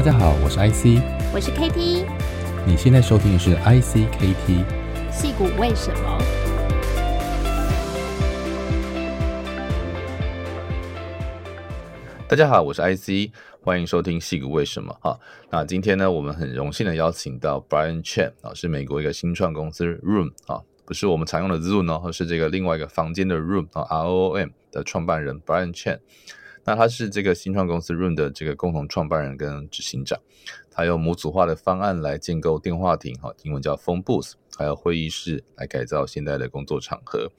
大家好，我是 IC，我是 KT，你现在收听的是 ICKT，矽谷为什么？大家好，我是 IC，欢迎收听矽谷为什么？哈，那今天呢，我们很荣幸的邀请到 Brian Chen 啊，是美国一个新创公司 Room 啊，不是我们常用的 Zoom 哦，而是这个另外一个房间的 Room 啊，R O O M 的创办人 Brian Chen。那他是这个新创公司 Room 的这个共同创办人跟执行长，他用模组化的方案来建构电话亭，哈，英文叫 Phone Booth，还有会议室来改造现代的工作场合。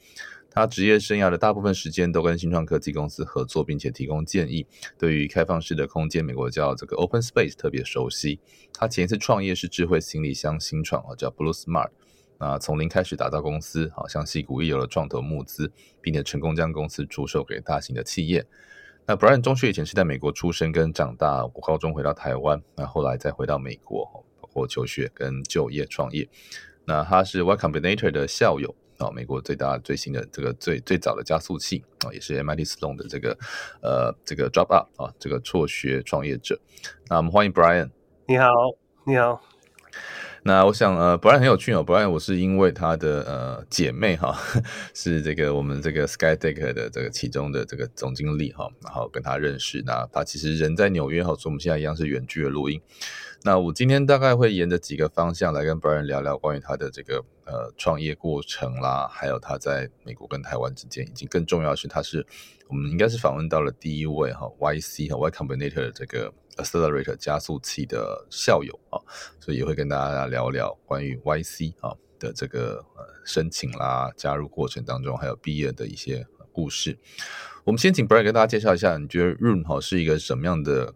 他职业生涯的大部分时间都跟新创科技公司合作，并且提供建议。对于开放式的空间，美国叫这个 Open Space 特别熟悉。他前一次创业是智慧行李箱新创啊，叫 Blue Smart。那从零开始打造公司，好像矽谷一流的创投募资，并且成功将公司出售给大型的企业。那 Brian 中学以前是在美国出生跟长大，我高中回到台湾，那后来再回到美国，包括求学跟就业创业。那他是 Y Combinator 的校友啊，美国最大最新的这个最最早的加速器啊，也是 MIT Sloan 的这个呃这个 Drop Up 啊，这个辍学创业者。那我们欢迎 Brian。你好，你好。那我想，呃，Brian 很有趣哦。Brian 我是因为他的呃姐妹哈，是这个我们这个 Skydeck 的这个其中的这个总经理哈，然后跟他认识。那他其实人在纽约哈，所以我们现在一样是远距的录音。那我今天大概会沿着几个方向来跟 Brian 聊聊关于他的这个呃创业过程啦，还有他在美国跟台湾之间，以及更重要的是，他是我们应该是访问到了第一位哈 YC 和 Y Combinator 的这个。Accelerator 加速器的校友啊，所以也会跟大家聊聊关于 YC 啊的这个呃申请啦、加入过程当中，还有毕业的一些故事。我们先请 Brian 跟大家介绍一下，你觉得 Room 哈是一个什么样的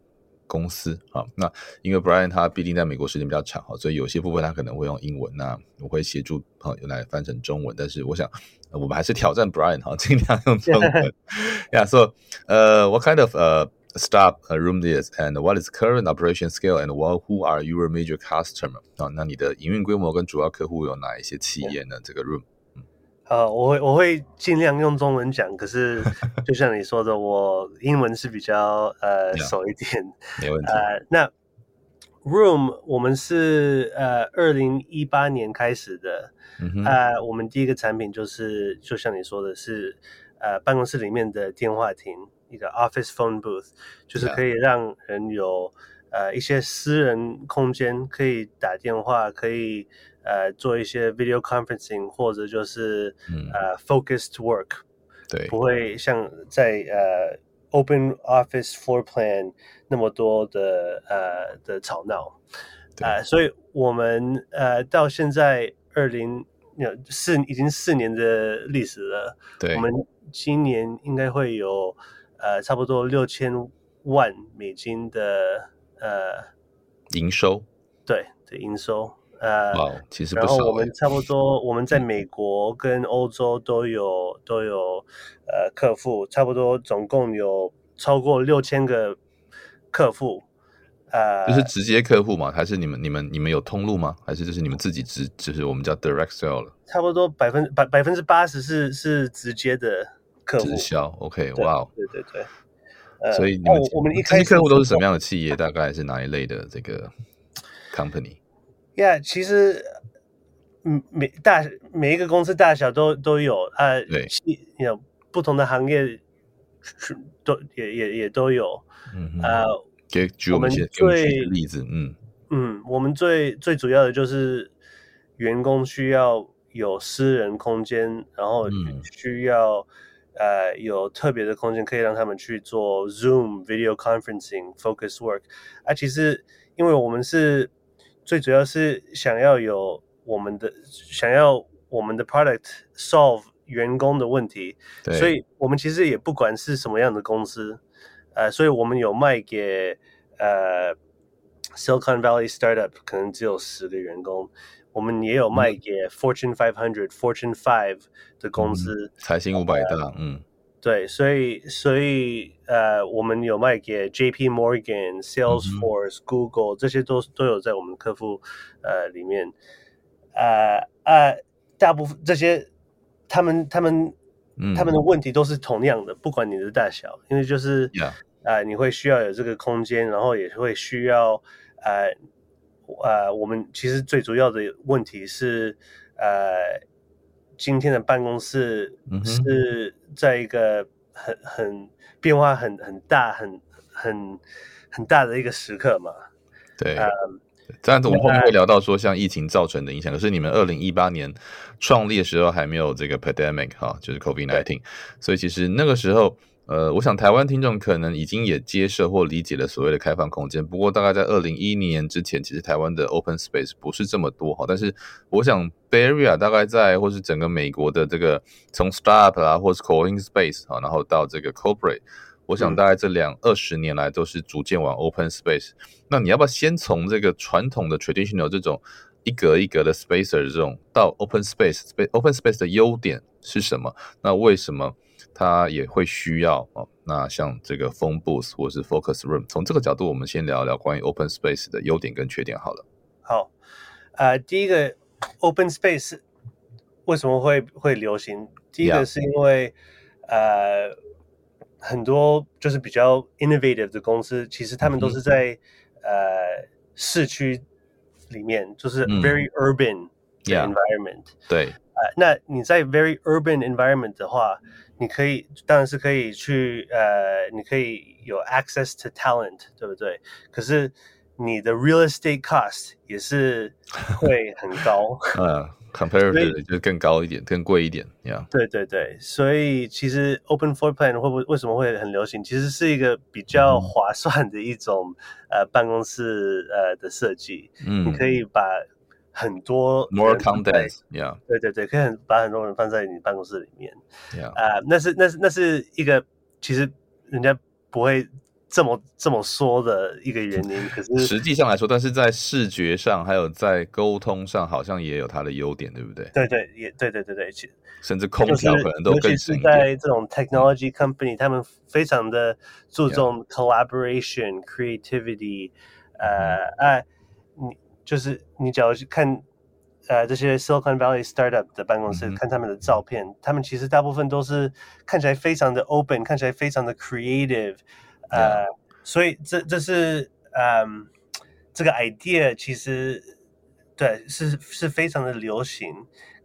公司啊？那因为 Brian 他毕竟在美国时间比较长哈，所以有些部分他可能会用英文，那我会协助朋友来翻成中文。但是我想我们还是挑战 Brian 哈，尽量用中文。Yeah, so 呃，what kind of 呃、uh,。Stop a room this and what is current operation scale and what who are your major customer 啊？那你的营运规模跟主要客户有哪一些企业呢？这个 room，好，我会我会尽量用中文讲，可是 就像你说的，我英文是比较呃熟一点，没问题。呃，那 room 我们是呃二零一八年开始的，呃，我们第一个产品就是就像你说的是呃办公室里面的电话亭。一个 office phone booth 就是可以让人有呃一些私人空间，可以打电话，可以呃做一些 video conferencing，或者就是、嗯、呃 focused work，对，不会像在呃 open office floor plan 那么多的呃的吵闹，啊、呃，所以我们呃到现在二零有四已经四年的历史了，对，我们今年应该会有。呃，差不多六千万美金的呃营收，对对营收，呃，其实不少。然后我们差不多，我们在美国跟欧洲都有都有呃客户，差不多总共有超过六千个客户，呃，就是直接客户嘛？还是你们你们你们有通路吗？还是就是你们自己直就是我们叫 direct sale 了？差不多百分百百分之八十是是直接的。客户直销，OK，哇哦，对对对，呃，所以你们、哦、我们一开始客户都是什么样的企业？大概是哪一类的这个 company？Yeah，其实嗯每大每一个公司大小都都有啊，对，有不同的行业都也也也都有，嗯啊，给举我们一些最例子，嗯嗯，我们最最主要的就是员工需要有私人空间，然后需要、嗯。呃，有特别的空间可以让他们去做 Zoom video conferencing focus work 啊。其实，因为我们是最主要是想要有我们的想要我们的 product solve 员工的问题，所以我们其实也不管是什么样的公司，呃，所以我们有卖给呃 Silicon Valley startup，可能只有十个员工。我们也有卖给 Fortune 500、嗯、Fortune Five 的公司，财新五百大，呃、嗯，对，所以所以呃，我们有卖给 JP Morgan、Salesforce、嗯、Google，这些都都有在我们客户呃里面，呃呃，大部分这些他们他们、嗯、他们的问题都是同样的，不管你的大小，因为就是呃，你会需要有这个空间，然后也会需要呃呃，我们其实最主要的问题是呃，今天的办公室是在一个很很变化很很大很很很大的一个时刻嘛，对。呃这样子，我们后面会聊到说，像疫情造成的影响。可是你们二零一八年创立的时候还没有这个 pandemic 哈，就是 COVID nineteen，所以其实那个时候，呃，我想台湾听众可能已经也接受或理解了所谓的开放空间。不过大概在二零一一年之前，其实台湾的 open space 不是这么多哈。但是我想 Bay Area 大概在或是整个美国的这个从 startup 啊，或是 co-working space 啊，然后到这个 corporate。我想大概这两二十年来都是逐渐往 open space。那你要不要先从这个传统的 traditional 这种一格一格的 spacer 这种到 open space？open space 的优点是什么？那为什么它也会需要哦？那像这个 phone booth 或是 focus room，从这个角度我们先聊聊关于 open space 的优点跟缺点好了。好，呃，第一个 open space 为什么会会流行？第一个是因为.呃。很多就是比较 innovative 的公司，其实他们都是在、嗯、呃市区里面，就是 very urban environment、嗯。对，呃，那你在 very urban environment 的话，你可以当然是可以去呃，你可以有 access to talent，对不对？可是你的 real estate cost 也是 会很高。嗯。Comparatively 就更高一点，更贵一点，Yeah。对对对，所以其实 Open Floor Plan 会不会为什么会很流行？其实是一个比较划算的一种、嗯、呃办公室呃的设计。嗯，你可以把很多 more content，Yeah。对对对，可以很把很多人放在你办公室里面。Yeah。啊、呃，那是那是那是一个其实人家不会。这么这么说的一个原因，可是实际上来说，但是在视觉上还有在沟通上，好像也有它的优点，对不对？对对，也对对对对，甚至空调可能都更省。在这种 technology company，他们非常的注重 collaboration、Yeah. creativity，呃，哎、呃，你就是你只要去看呃这些 Silicon Valley startup 的办公室，嗯、看他们的照片，他们其实大部分都是看起来非常的 open，看起来非常的 creative。呃，所以这这是嗯，这个 idea 其实对是是非常的流行。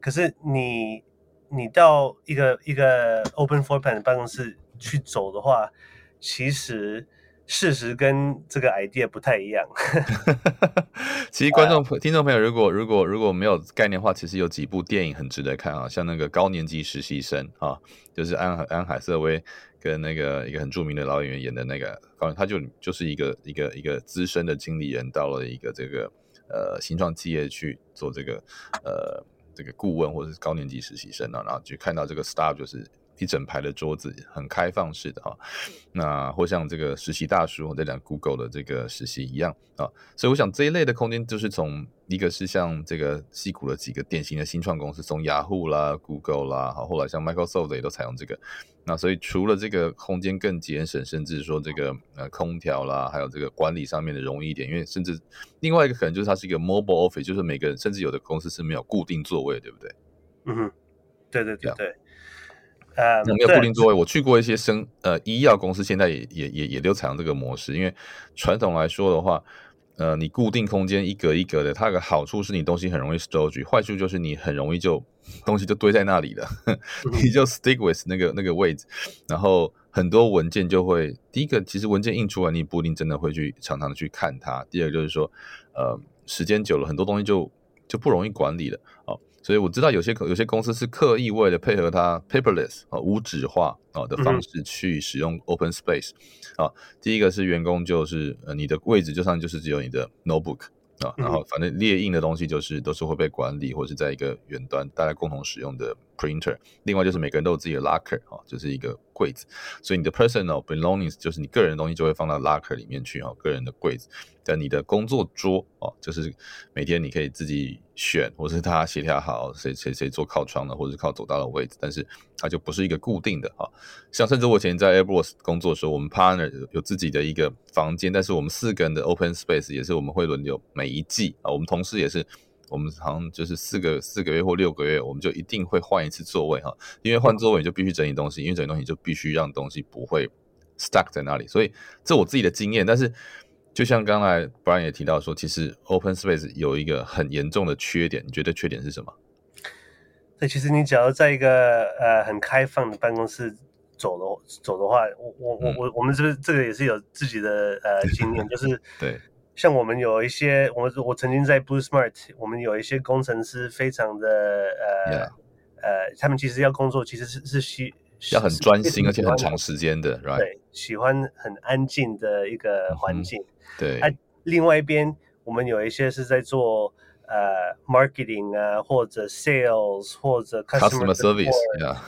可是你你到一个一个 open floor plan 的办公室去走的话，其实事实跟这个 idea 不太一样。其实观众、uh, 听众朋友，如果如果如果没有概念的话，其实有几部电影很值得看啊，像那个高年级实习生啊，就是安安海瑟薇。跟那个一个很著名的老演员演的那个，高他就就是一个一个一个资深的经理人，到了一个这个呃新创企业去做这个呃这个顾问或者是高年级实习生啊，然后就看到这个 staff 就是。一整排的桌子，很开放式的哈，那或像这个实习大叔，我在讲 Google 的这个实习一样啊，所以我想这一类的空间就是从一个是像这个西谷的几个典型的新创公司，从雅虎啦、Google 啦，好，后来像 Microsoft 也都采用这个。那所以除了这个空间更节省，甚至说这个呃空调啦，还有这个管理上面的容易一点，因为甚至另外一个可能就是它是一个 mobile office，就是每个人甚至有的公司是没有固定座位，对不对？嗯哼，对对对对。呃，没有固定座位。我去过一些生呃医药公司，现在也也也也都采用这个模式。因为传统来说的话，呃，你固定空间一格一格的，它有个好处是你东西很容易 storage，坏处就是你很容易就东西就堆在那里了，你就 stick with 那个那个位置，然后很多文件就会第一个，其实文件印出来你不一定真的会去常常的去看它。第二个就是说，呃，时间久了很多东西就就不容易管理了，哦。所以我知道有些有些公司是刻意为了配合它 paperless 啊无纸化啊的方式去使用 open space 啊。第一个是员工就是呃你的位置就上就是只有你的 notebook 啊，然后反正列印的东西就是都是会被管理或是在一个远端大家共同使用的 printer。另外就是每个人都有自己的 locker 啊，就是一个柜子，所以你的 personal belongings 就是你个人的东西就会放到 locker 里面去啊，个人的柜子。在你的工作桌哦，就是每天你可以自己选，或是他协调好谁谁谁坐靠窗的，或者是靠走道的位置，但是它就不是一个固定的哈。像甚至我以前在 Airbus 工作的时候，我们 partner 有自己的一个房间，但是我们四个人的 open space 也是我们会轮流每一季啊，我们同事也是，我们好像就是四个四个月或六个月，我们就一定会换一次座位哈，因为换座位你就必须整理东西，因为整理东西就必须让东西不会 stuck 在那里。所以这我自己的经验，但是就像刚才 Brian 也提到说，其实 Open Space 有一个很严重的缺点，你觉得缺点是什么？对，其实你只要在一个呃很开放的办公室走的走的话，我我我我我们这个这个也是有自己的呃经验，就是 对，像我们有一些，我我曾经在 Blue Smart，我们有一些工程师非常的呃.呃，他们其实要工作，其实是是需要很专心，而且很长时间的，right？对，喜欢很安静的一个环境。嗯、对，啊，另外一边我们有一些是在做。呃、uh,，marketing 啊，或者 sales，或者 customer, customer service，啊，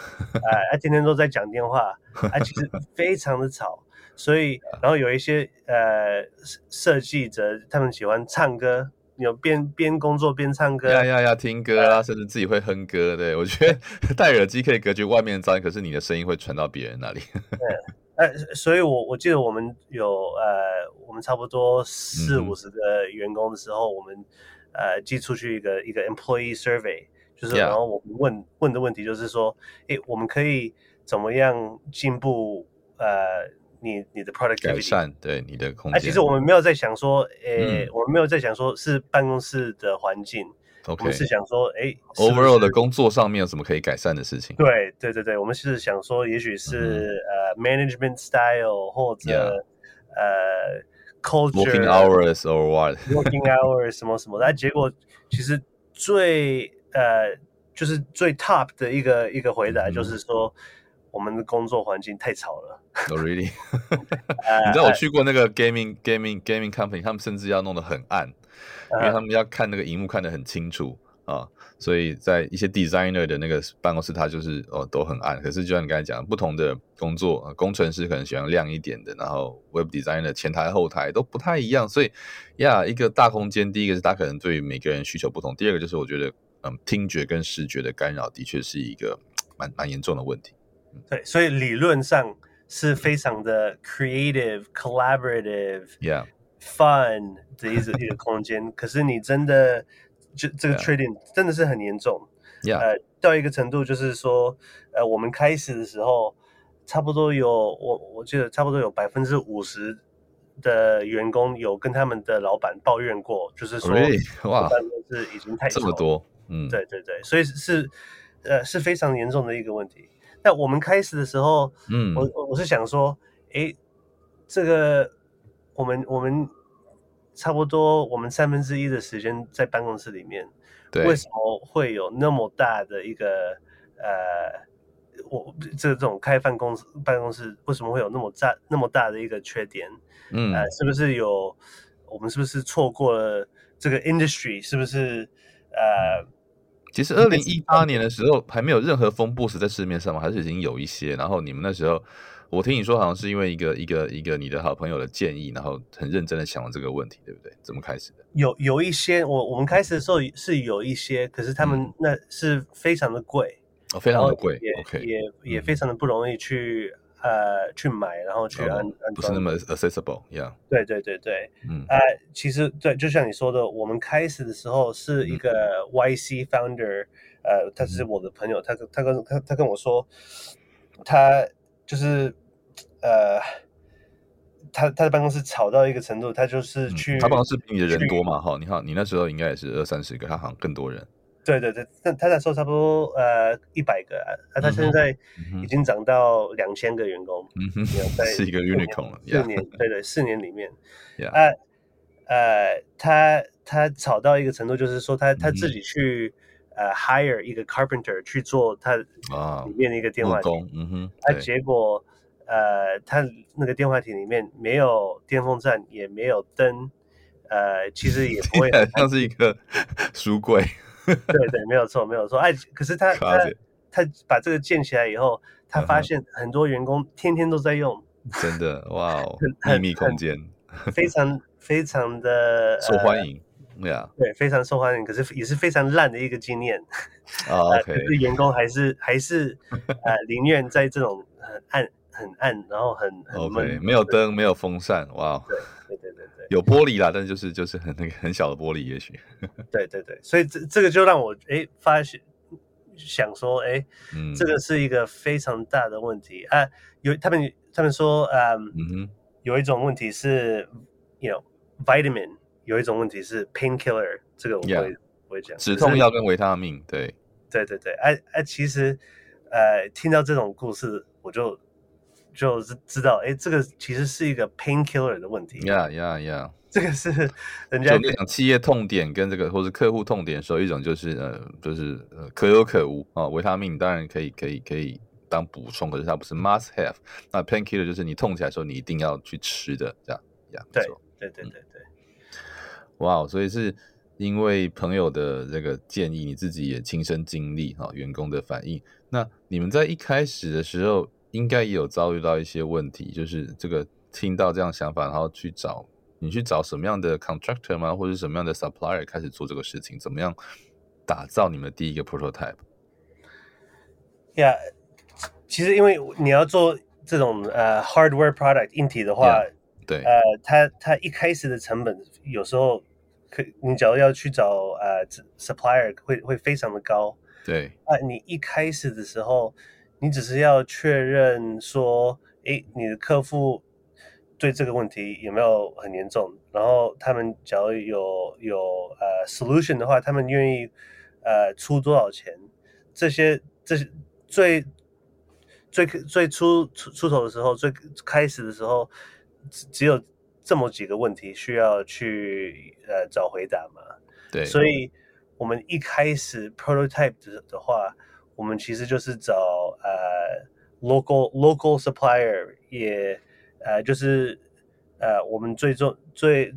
他天天都在讲电话，啊，其实非常的吵，所以，然后有一些呃设计者，他们喜欢唱歌，有边边工作边唱歌，呀呀呀，听歌啊，甚至自己会哼歌，对，我觉得 戴耳机可以隔绝外面的噪音，可是你的声音会传到别人那里。对，呃，所以我我记得我们有呃，我们差不多四五十个员工的时候，我们。呃，寄出去一个一个 employee survey，就是然后我们问.问的问题就是说，诶，我们可以怎么样进步？呃，你你的 productivity 改善对你的空间。啊，其实我们没有在想说，诶，嗯、我们没有在想说是办公室的环境，Okay. 我们是想说，诶，overall 的工作上面有什么可以改善的事情？对对对对，我们是想说，也许是、嗯、呃 management style 或者 Yeah. 呃。Culture, working hours or what? Working hours 什么什么，但结果其实最呃就是最 top 的一个一个回答就是说，我们的工作环境太吵了。Oh really？你知道我去过那个 gaming gaming gaming company，他们甚至要弄得很暗，因为他们要看那个荧幕看得很清楚啊。所以在一些 designer 的那个办公室，它就是哦都很暗。可是就像你刚才讲，不同的工作，工程师可能喜欢亮一点的，然后 web designer 前台后台都不太一样。所以呀，一个大空间，第一个是他可能对每个人需求不同，第二个就是我觉得嗯，听觉跟视觉的干扰的确是一个蛮蛮严重的问题。对，所以理论上是非常的 creative、collaborative、yeah. fun 的一个一个空间。可是你真的。就这个缺点真的是很严重，Yeah. 呃，到一个程度就是说，呃，我们开始的时候，差不多有我我记得差不多有百分之五十的员工有跟他们的老板抱怨过，就是说，哇，办公室已经太这么多，嗯，对对对，所以是呃是非常严重的一个问题。那我们开始的时候，嗯，我我是想说，诶，这个我们我们。差不多，我们三分之一的时间在办公室里面，对，为什么会有那么大的一个呃，我这这种开放公司办公室为什么会有那么大那么大的一个缺点？嗯，呃，是不是有我们是不是错过了这个 industry？是不是呃？其实二零一八年的时候还没有任何 phone booth 在市面上吗？还是已经有一些？然后你们那时候。我听你说，好像是因为一个一个一个你的好朋友的建议，然后很认真的想了这个问题，对不对？怎么开始的？有有一些，我我们开始的时候是有一些，可是他们那是非常的贵，哦，非常的贵，也也非常的不容易去呃去买，然后去安安不是那么 accessible，yeah。对对对对，嗯，呃，其实对，就像你说的，我们开始的时候是一个 YC founder，呃，他是我的朋友，他跟他跟他他跟我说，他就是。呃，他他的办公室吵到一个程度，他就是去、嗯、他办公室比你的人多嘛？哈，你好，你那时候应该也是二三十个，他好像更多人。对对对，但他那时候差不多呃一百个，啊，他现在已经涨到两千个员工，嗯哼，是一个 unicorn 了，四年，对对，四年里面，啊、呃，呃，他他吵到一个程度，就是说他他自己去、嗯、呃 hire 一个 carpenter 去做他里面的一个电话亭，啊、嗯哼，啊，结果。呃，他那个电话亭里面没有电风扇，也没有灯，呃，其实也不会像是一个 书柜。对对，没有错，没有错。哎，可是他 他他把这个建起来以后，他发现很多员工天天都在用，真的？哇哦，秘密空间，非常非常的受欢迎，对啊，对，非常受欢迎，可是也是非常烂的一个经验。啊，可是员工还是还是呃宁愿在这种很暗。很暗，然后很很闷。没有灯，没有风扇，哇、wow，对对对有玻璃啦，但就是就是很那个很小的玻璃，也许，对对对，所以这这个就让我哎发现，想说，哎，嗯，这个是一个非常大的问题。啊。有他们他们说，嗯，有一种问题是，you know vitamin，有一种问题是 painkiller，这个我会 Yeah. 我会讲。止痛药跟维他命，对，对对对，哎哎，其实呃，听到这种故事，我就就是知道，哎，这个其实是一个 painkiller 的问题。呀呀呀。这个是人家讲企业痛点跟这个或是客户痛点的时候，一种就是呃，就是呃可有可无啊。维他命当然可以可以可以当补充，可是它不是 must have。那 painkiller 就是你痛起来的时候，你一定要去吃的，这样呀。对对对对对。哇，wow, 所以是因为朋友的这个建议，你自己也亲身经历哈，员工的反应。那你们在一开始的时候，应该也有遭遇到一些问题，就是这个听到这样想法，然后去找。你去找什么样的 contractor 吗？或者什么样的 supplier 开始做这个事情？怎么样打造你们第一个 prototype？呀，yeah, 其实因为你要做这种呃、uh, hardware product 硬体的话，yeah, 对，呃，它它一开始的成本有时候可你假如要去找呃、uh, supplier 会会非常的高。对，啊，uh, 你一开始的时候，你只是要确认说，诶，你的客户。对这个问题有没有很严重？然后他们假如有有呃 solution 的话，他们愿意呃出多少钱？这些这些最最最初出出头的时候，最开始的时候，只只有这么几个问题需要去呃找回答嘛。对，所以我们一开始 prototype 的的话，我们其实就是找呃 local local supplier 也。呃，就是呃，我们最重最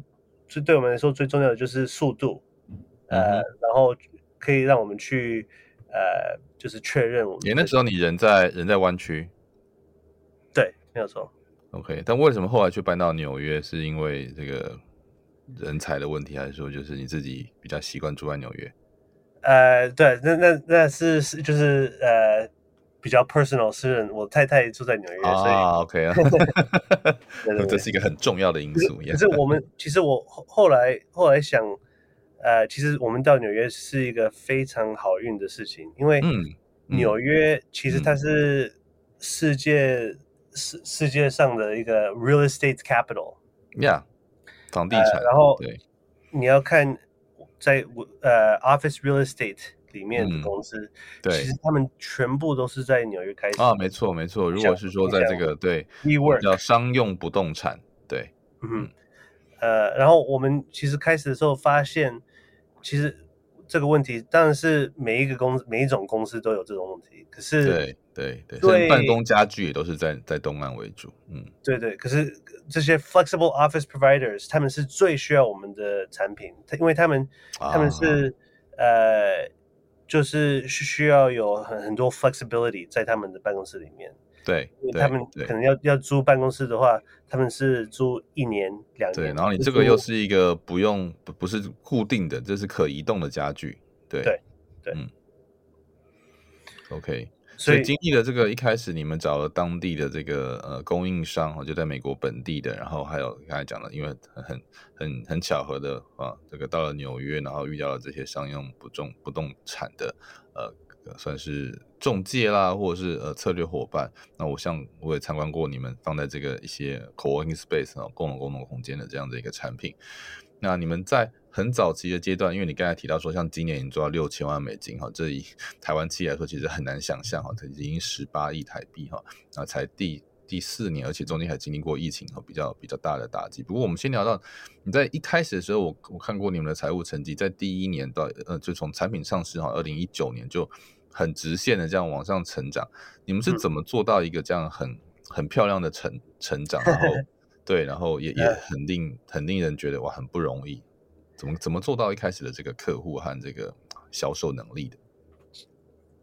最对我们来说最重要的就是速度，呃，嗯、然后可以让我们去呃，就是确认我们。那时候你人在人在湾区，对，没有错。OK，但为什么后来去搬到纽约？是因为这个人才的问题，还是说就是你自己比较习惯住在纽约？呃，对，那那那是是就是呃。比较 personal 私人，我太太住在纽约，所以 OK 啊，这是一个很重要的因素。可是我们其实我后来后来想，呃，其实我们到纽约是一个非常好运的事情，因为纽约其实它是世界世世界上的一个 real estate capital，yeah，房地产。然后你要看在呃 office real estate。里面的公司，对，其实他们全部都是在纽约开始啊，没错没错。如果是说在这个对，叫商用不动产，对，嗯，呃，然后我们其实开始的时候发现，其实这个问题当然是每一个公司每一种公司都有这种问题，可是对对对，办公家具也都是在在东岸为主，嗯，对对，可是这些 flexible office providers 他们是最需要我们的产品，因为他们他们是呃。就是需要有很很多 flexibility 在他们的办公室里面。对，他们可能要要租办公室的话，他们是租一年两年。对，然后你这个又是一个不用不不是固定的，这是可移动的家具。对对对，嗯。OK。所以经历了这个，一开始你们找了当地的这个呃供应商，就在美国本地的，然后还有刚才讲的，因为很很很巧合的啊，这个到了纽约，然后遇到了这些商用不动不动产的呃算是中介啦，或者是呃策略伙伴。那我像我也参观过你们放在这个一些 co-working space 啊，共同共同空间的这样的一个产品。那你们在很早期的阶段，因为你刚才提到说，像今年已经做到六千万美金哈，这以 台湾企业来说，其实很难想象哈，它已经十八亿台币哈，那才第第四年，而且中间还经历过疫情和比较比较大的打击。不过我们先聊到你在一开始的时候，我我看过你们的财务成绩，在第一年到呃，就从产品上市哈，二零一九年就很直线的这样往上成长。你们是怎么做到一个这样很很漂亮的成成长？然后 对，然后也也很令很令人觉得哇，很不容易，怎么怎么做到一开始的这个客户和这个销售能力的？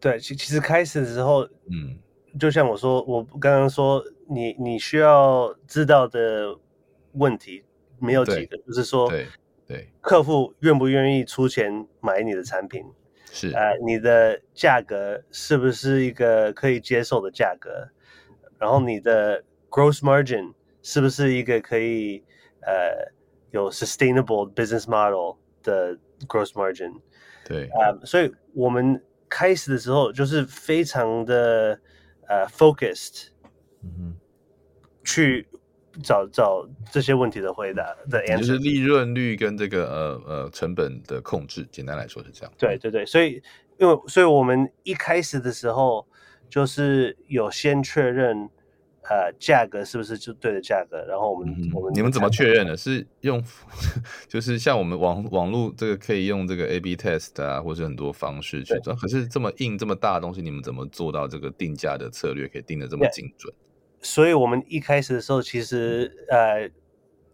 对，其其实开始的时候，嗯，就像我说，我刚刚说，你你需要知道的问题没有几个，就是说，对对，客户愿不愿意出钱买你的产品？是啊、呃，你的价格是不是一个可以接受的价格？然后你的 gross margin。是不是一个可以呃有 sustainable business model 的 gross margin？对，啊，uh, 所以我们开始的时候就是非常的呃 focused，嗯哼，去找找这些问题的回答的 answer，就是利润率跟这个呃呃成本的控制，简单来说是这样。对对对，所以因为所以我们一开始的时候就是有先确认。呃，价格是不是就对的价格？然后我们、嗯、我们你们怎么确认的？是用 就是像我们网网络这个可以用这个 A/B test 啊，或者很多方式去做。可是这么硬这么大的东西，你们怎么做到这个定价的策略可以定得这么精准？所以我们一开始的时候，其实呃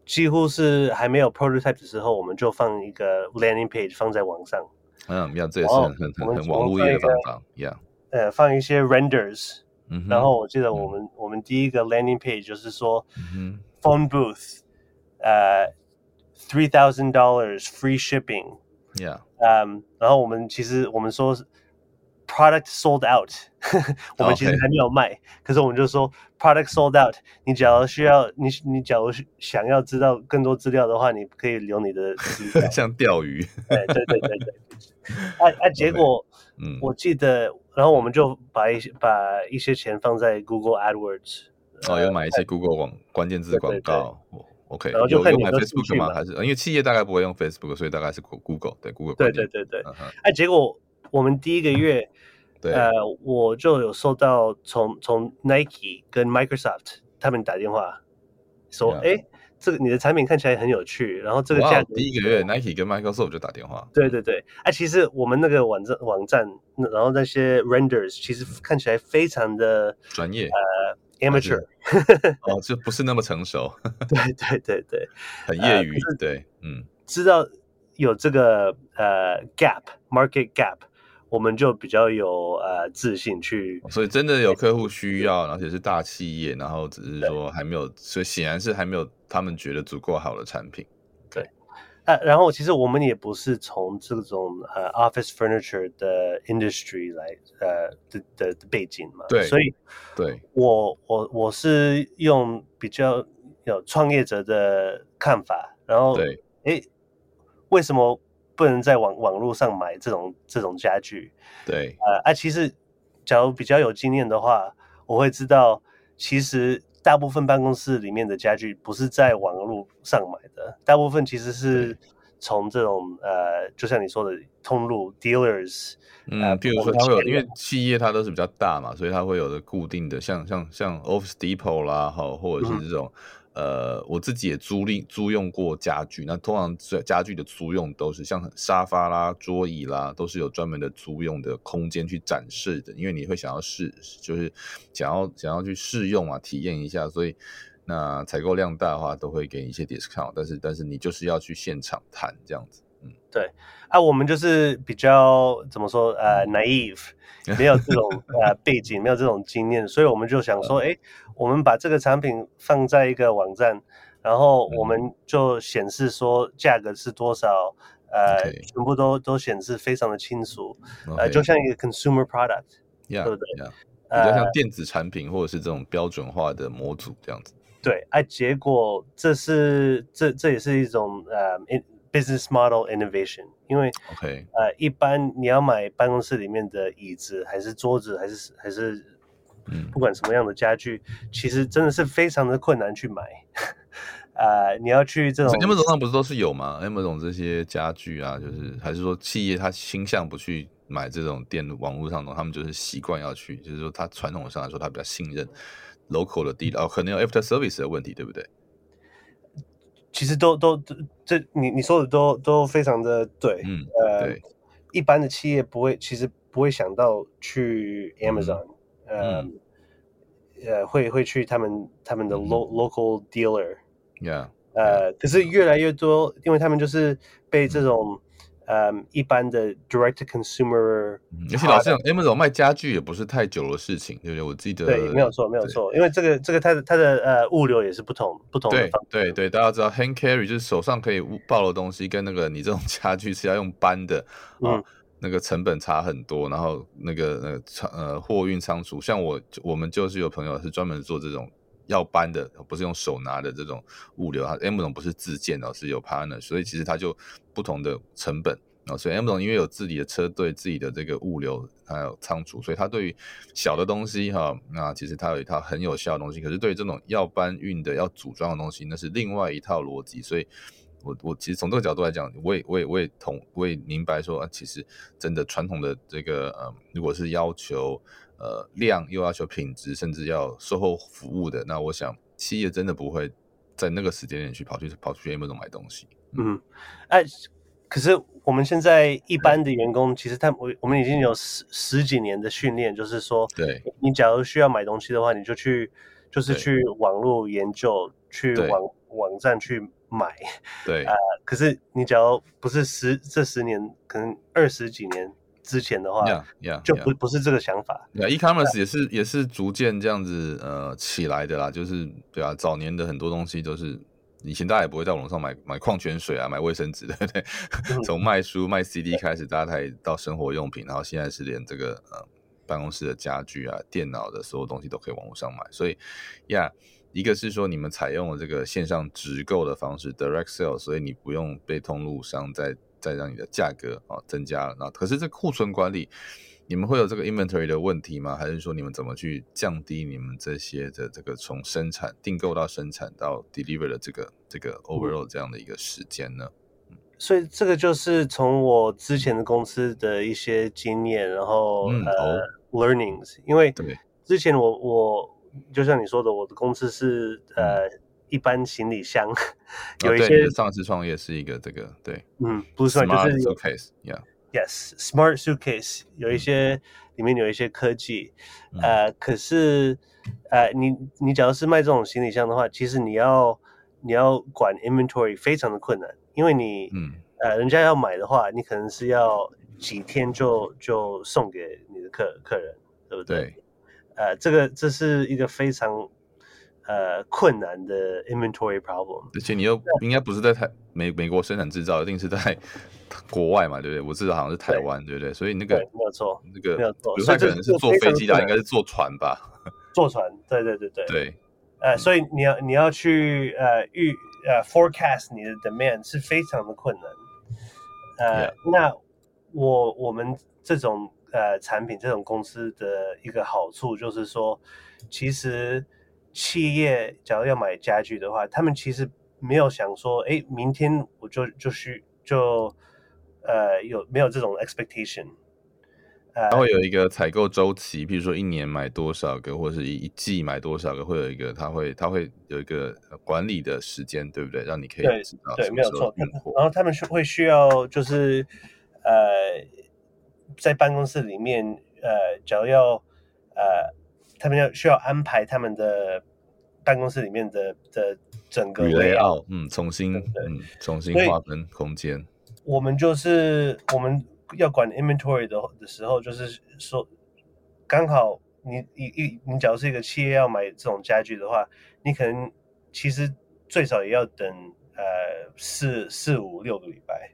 几乎是还没有 prototype 的时候，我们就放一个 landing page 放在网上。嗯，要这也是很很很很网络业的方法一样。呃，放一些 renders。嗯、然后我记得我们、嗯、我们第一个 landing page 就是说、嗯、phone booth，呃，three thousand dollars free shipping，yeah，嗯、um,，然后我们其实我们说 product sold out，我们其实还没有卖.可是我们就说 product sold out，你假如需要你你假如想要知道更多资料的话，你可以留你的，像钓鱼，对对对对对，啊啊，结果，嗯、我记得。然后我们就把一些把一些钱放在 Google AdWords，哦，有买一些 Google 广关键字广告，OK，然后就看你有买 Facebook 吗？还是因为企业大概不会用 Facebook，所以大概是 Google 对 Google 对对对对。哎、uh 结果我们第一个月，对，呃，我就有收到从从 Nike 跟 Microsoft 他们打电话说，哎、yeah.。这个你的产品看起来很有趣，然后这个价格，第一个月 Nike 跟 Microsoft 就打电话。对对对，哎、啊，其实我们那个网站网站，然后那些 renders 其实看起来非常的专业，呃，amateur，哦，就不是那么成熟。对对对对，很业余，呃、对，嗯，知道有这个呃 gap market gap。我们就比较有呃自信去，所以真的有客户需要，而且是大企业，然后只是说还没有，所以显然是还没有他们觉得足够好的产品。对，啊，然后其实我们也不是从这种呃 office furniture 的 industry 来呃的的的背景嘛，对，所以对我我我是用比较有创业者的看法，然后对，哎，为什么？不能在网网络上买这种这种家具，对，呃，啊，其实假如比较有经验的话，我会知道，其实大部分办公室里面的家具不是在网络上买的，大部分其实是从这种呃，就像你说的通路 dealers，嗯，比如说它会有，因为企业它都是比较大嘛，所以它会有的固定的，像像像 Office Depot 啦，哈，或者是这种。嗯呃，我自己也租赁租用过家具，那通常家具的租用都是像沙发啦、桌椅啦，都是有专门的租用的空间去展示的，因为你会想要试，就是想要想要去试用啊，体验一下，所以那采购量大的话，都会给你一些 discount，但是但是你就是要去现场谈这样子，嗯，对，啊，我们就是比较怎么说，呃，naive。没有这种呃背景，没有这种经验，所以我们就想说，哎、欸，我们把这个产品放在一个网站，然后我们就显示说价格是多少，呃.全部都都显示非常的清楚.呃，就像一个 consumer product，yeah, 对不对.比较像电子产品或者是这种标准化的模组这样子。对，哎、啊，结果这是这这也是一种呃。Business model innovation，因为，OK，呃，一般你要买办公室里面的椅子，还是桌子，还是还是，嗯，不管什么样的家具，嗯，其实真的是非常的困难去买。呃，你要去这种，Amazon 上不是都是有吗？Amazon 这些家具啊，就是还是说企业他倾向不去买这种电网络上的，他们就是习惯要去，就是说他传统上来说他比较信任 local 的地，哦，可能有 after service 的问题，对不对？其实都都这你你说的都都非常的对，嗯，呃，一般的企业不会，其实不会想到去 Amazon，嗯、呃、嗯、呃，会会去他们他们的 lo、嗯、local dealer，yeah，呃，可是越来越多，因为他们就是被这种。嗯嗯，一般的 direct to consumer，而且老实讲，Amazon 卖家具也不是太久的事情，对不对？我记得对，没有错，没有错，因为这个这个它的它的呃物流也是不同不同的方。对对对，大家知道 hand carry 就是手上可以抱的东西，跟那个你这种家具是要用搬的，嗯，哦、那个成本差很多。然后那个呃仓呃货运仓储，像我我们就是有朋友是专门做这种要搬的，不是用手拿的这种物流。它 M 总不是自建的，是有 partner，所以其实它就不同的成本。啊，所以 M 总因为有自己的车队、自己的这个物流还有仓储，所以它对于小的东西哈，那其实它有一套很有效的东西。可是对于这种要搬运的、要组装的东西，那是另外一套逻辑。所以我我其实从这个角度来讲，我也我也我也同我也明白说啊，其实真的传统的这个呃，如果是要求呃量又要求品质，甚至要售后服务的，那我想企业真的不会在那个时间点去跑去跑去 Amazon 买东西。嗯，哎。可是我们现在一般的员工，其实他我我们已经有十十几年的训练，就是说，对，你假如需要买东西的话，你就去，就是去网络研究，去网网站去买，对啊、呃。可是你假如不是十这十年，可能二十几年之前的话，yeah, yeah, 就不.不是这个想法。对，e-commerce 也是也是逐渐这样子呃起来的啦，就是对啊，早年的很多东西都是。以前大家也不会在网上买买矿泉水啊，买卫生纸，对不对？从卖书卖 CD 开始，大家才到生活用品，然后现在是连这个呃办公室的家具啊、电脑的所有东西都可以网络上买。所以呀，一个是说你们采用了这个线上直购的方式 （direct sale），所以你不用被通路商再再让你的价格啊增加了。那可是这库存管理。你们会有这个 inventory 的问题吗？还是说你们怎么去降低你们这些的这个从生产订购到生产到 deliver 的这个这个 overall 这样的一个时间呢？所以这个就是从我之前的公司的一些经验，然后、嗯、呃、哦、learnings。因为之前我我就像你说的，我的公司是呃一般行李箱，有一些、哦、上次创业是一个这个对，嗯，不是算就是有 case，yeah。Yes, smart suitcase 有一些、嗯、里面有一些科技，嗯、呃，可是呃，你你假如是卖这种行李箱的话，其实你要你要管 inventory 非常的困难，因为你嗯呃，人家要买的话，你可能是要几天就就送给你的客客人，对不对？对呃，这个这是一个非常呃困难的 inventory problem，而且你又应该不是在台美美国生产制造，一定是在。国外嘛，对不对？我知道好像是台湾，对，不对？所以那个没有错，那个没有错。所以可能是坐飞机的，应该是坐船吧？坐船，对对对对。对，呃，所以你要你要去呃预呃 forecast 你的 demand 是非常的困难。呃那我我们这种呃产品这种公司的一个好处就是说，其实企业假如要买家具的话，他们其实没有想说，哎，明天我就就需就。呃，有没有这种 expectation？呃，它会有一个采购周期，比如说一年买多少个，或者是一一季买多少个，会有一个，它会它会有一个管理的时间，对不对？让你可以知道对，对，没有错。然后他们是会需要，就是呃，在办公室里面，呃，只要要呃，他们要需要安排他们的办公室里面的的整个 layout，嗯，重新嗯重新划分空间。我们就是我们要管 inventory 的的时候，就是说，刚好你一一你假如是一个企业要买这种家具的话，你可能其实最少也要等呃四四五六个礼拜。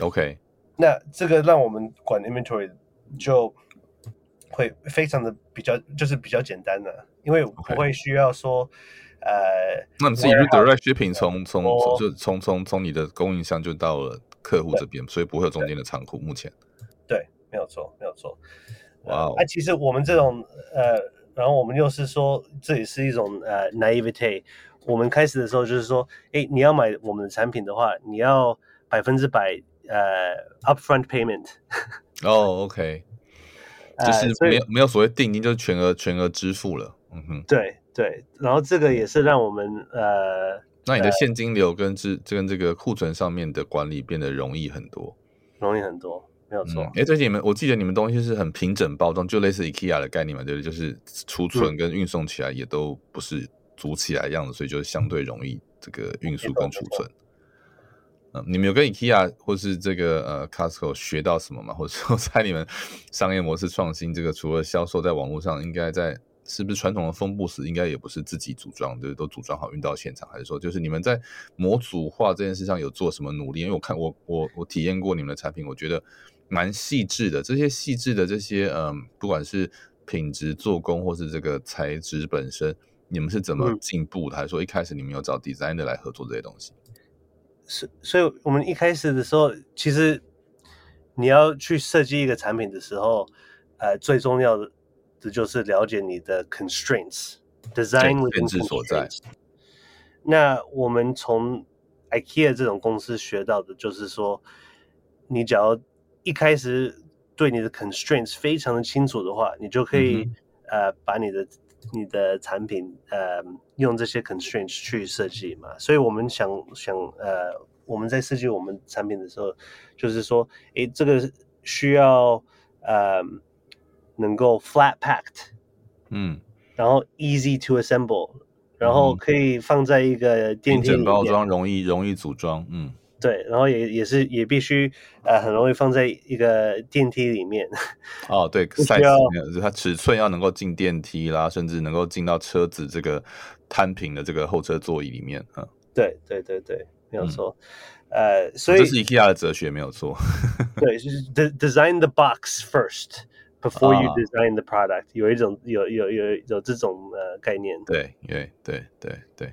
OK，那这个让我们管 inventory 就会非常的比较就是比较简单的，因为不会需要说.呃，那你自己就 direct shipping 从从就从从从你的供应商就到了。客户这边，所以不会有中间的仓库。目前，对，没有错，没有错。哇哦！啊，其实我们这种呃，然后我们又是说，这也是一种呃 naivete。我们开始的时候就是说，哎，你要买我们的产品的话，你要百分之百呃 upfront payment。哦，OK，就是没有没有所谓定金，就是全额全额支付了。嗯哼，对对。然后这个也是让我们呃。那你的现金流跟这跟这个库存上面的管理变得容易很多，容易很多，没有错。哎、嗯，最近你们我记得你们东西是很平整包装，就类似 IKEA 的概念嘛，对不对？就是储存跟运送起来也都不是组起来样子，所以就相对容易这个运输跟储存。嗯，你们有跟 IKEA 或是这个呃 Costco 学到什么吗？或者说在你们商业模式创新这个，除了销售在网络上，应该在。是不是传统的风布时应该也不是自己组装，就是都组装好运到现场，还是说就是你们在模组化这件事上有做什么努力？因为我看我我我体验过你们的产品，我觉得蛮细致的。这些细致的这些嗯，不管是品质、做工，或是这个材质本身，你们是怎么进步的？嗯、还是说一开始你们有找 designer 来合作这些东西？是，所以我们一开始的时候，其实你要去设计一个产品的时候，呃，最重要的就是了解你的 constraints，design 限制所在。那我们从 IKEA 这种公司学到的就是说，你只要一开始对你的 constraints 非常的清楚的话，你就可以、嗯、呃把你的你的产品呃用这些 constraints 去设计嘛。所以我们想想呃我们在设计我们产品的时候，就是说，诶，这个需要呃能够 flat packed，嗯，然后 easy to assemble。然后可以放在一个电梯里面，包装容易容易组装，嗯，对，然后也也是也必须呃很容易放在一个电梯里面。哦，对，size 它尺寸要能够进电梯啦，甚至能够进到车子这个摊平的这个后车座椅里面，啊，对对对对，没有错，嗯、呃，所以这是 IKEA 的哲学，没有错。对，就是 design the box first。Before you design the product，、啊、有一种有有有有这种呃概念。对，对，对，对，对，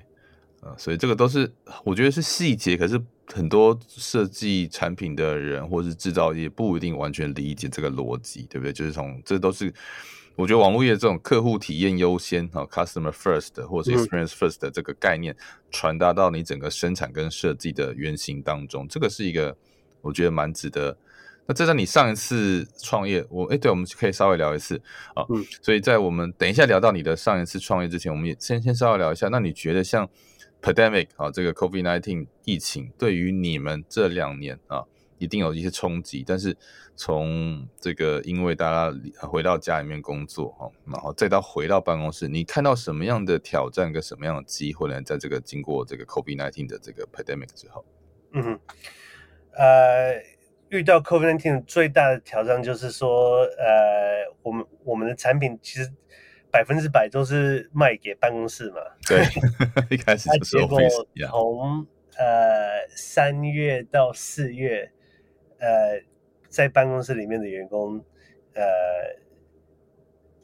呃，所以这个都是我觉得是细节，可是很多设计产品的人或是制造业不一定完全理解这个逻辑，对不对？就是从这都是我觉得网络业这种客户体验优先啊，customer first 或者是 experience first 的这个概念传达到你整个生产跟设计的原型当中，这个是一个我觉得蛮值得。那这在你上一次创业，我哎，对，我们可以稍微聊一次啊。嗯，所以在我们等一下聊到你的上一次创业之前，我们也先先稍微聊一下。那你觉得像 pandemic 啊，这个 COVID-19 疫情对于你们这两年啊，一定有一些冲击。但是从这个因为大家回到家里面工作哈，然后再到回到办公室，你看到什么样的挑战跟什么样的机会呢？在这个经过这个 COVID-19 的这个 pandemic 之后，嗯，呃。遇到 COVID-19 最大的挑战就是说，呃，我们我们的产品其实百分之百都是卖给办公室嘛。对，一开始就是。结果从呃三月到四月，呃，在办公室里面的员工，呃，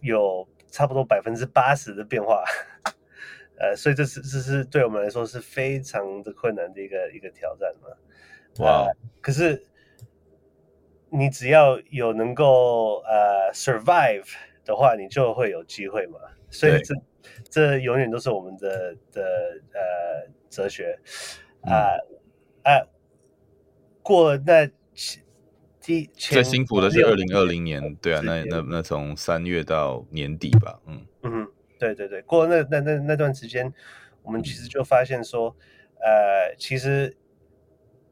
有差不多百分之八十的变化，呃，所以这是这是对我们来说是非常的困难的一个一个挑战嘛。哇，呃，可是。你只要有能够呃 survive 的话，你就会有机会嘛。所以这这永远都是我们的的呃哲学啊啊、呃！过了那第最辛苦的是二零二零年，对啊，那那那从三月到年底吧，嗯嗯，对对对，过那那那那段时间，我们其实就发现说，呃，其实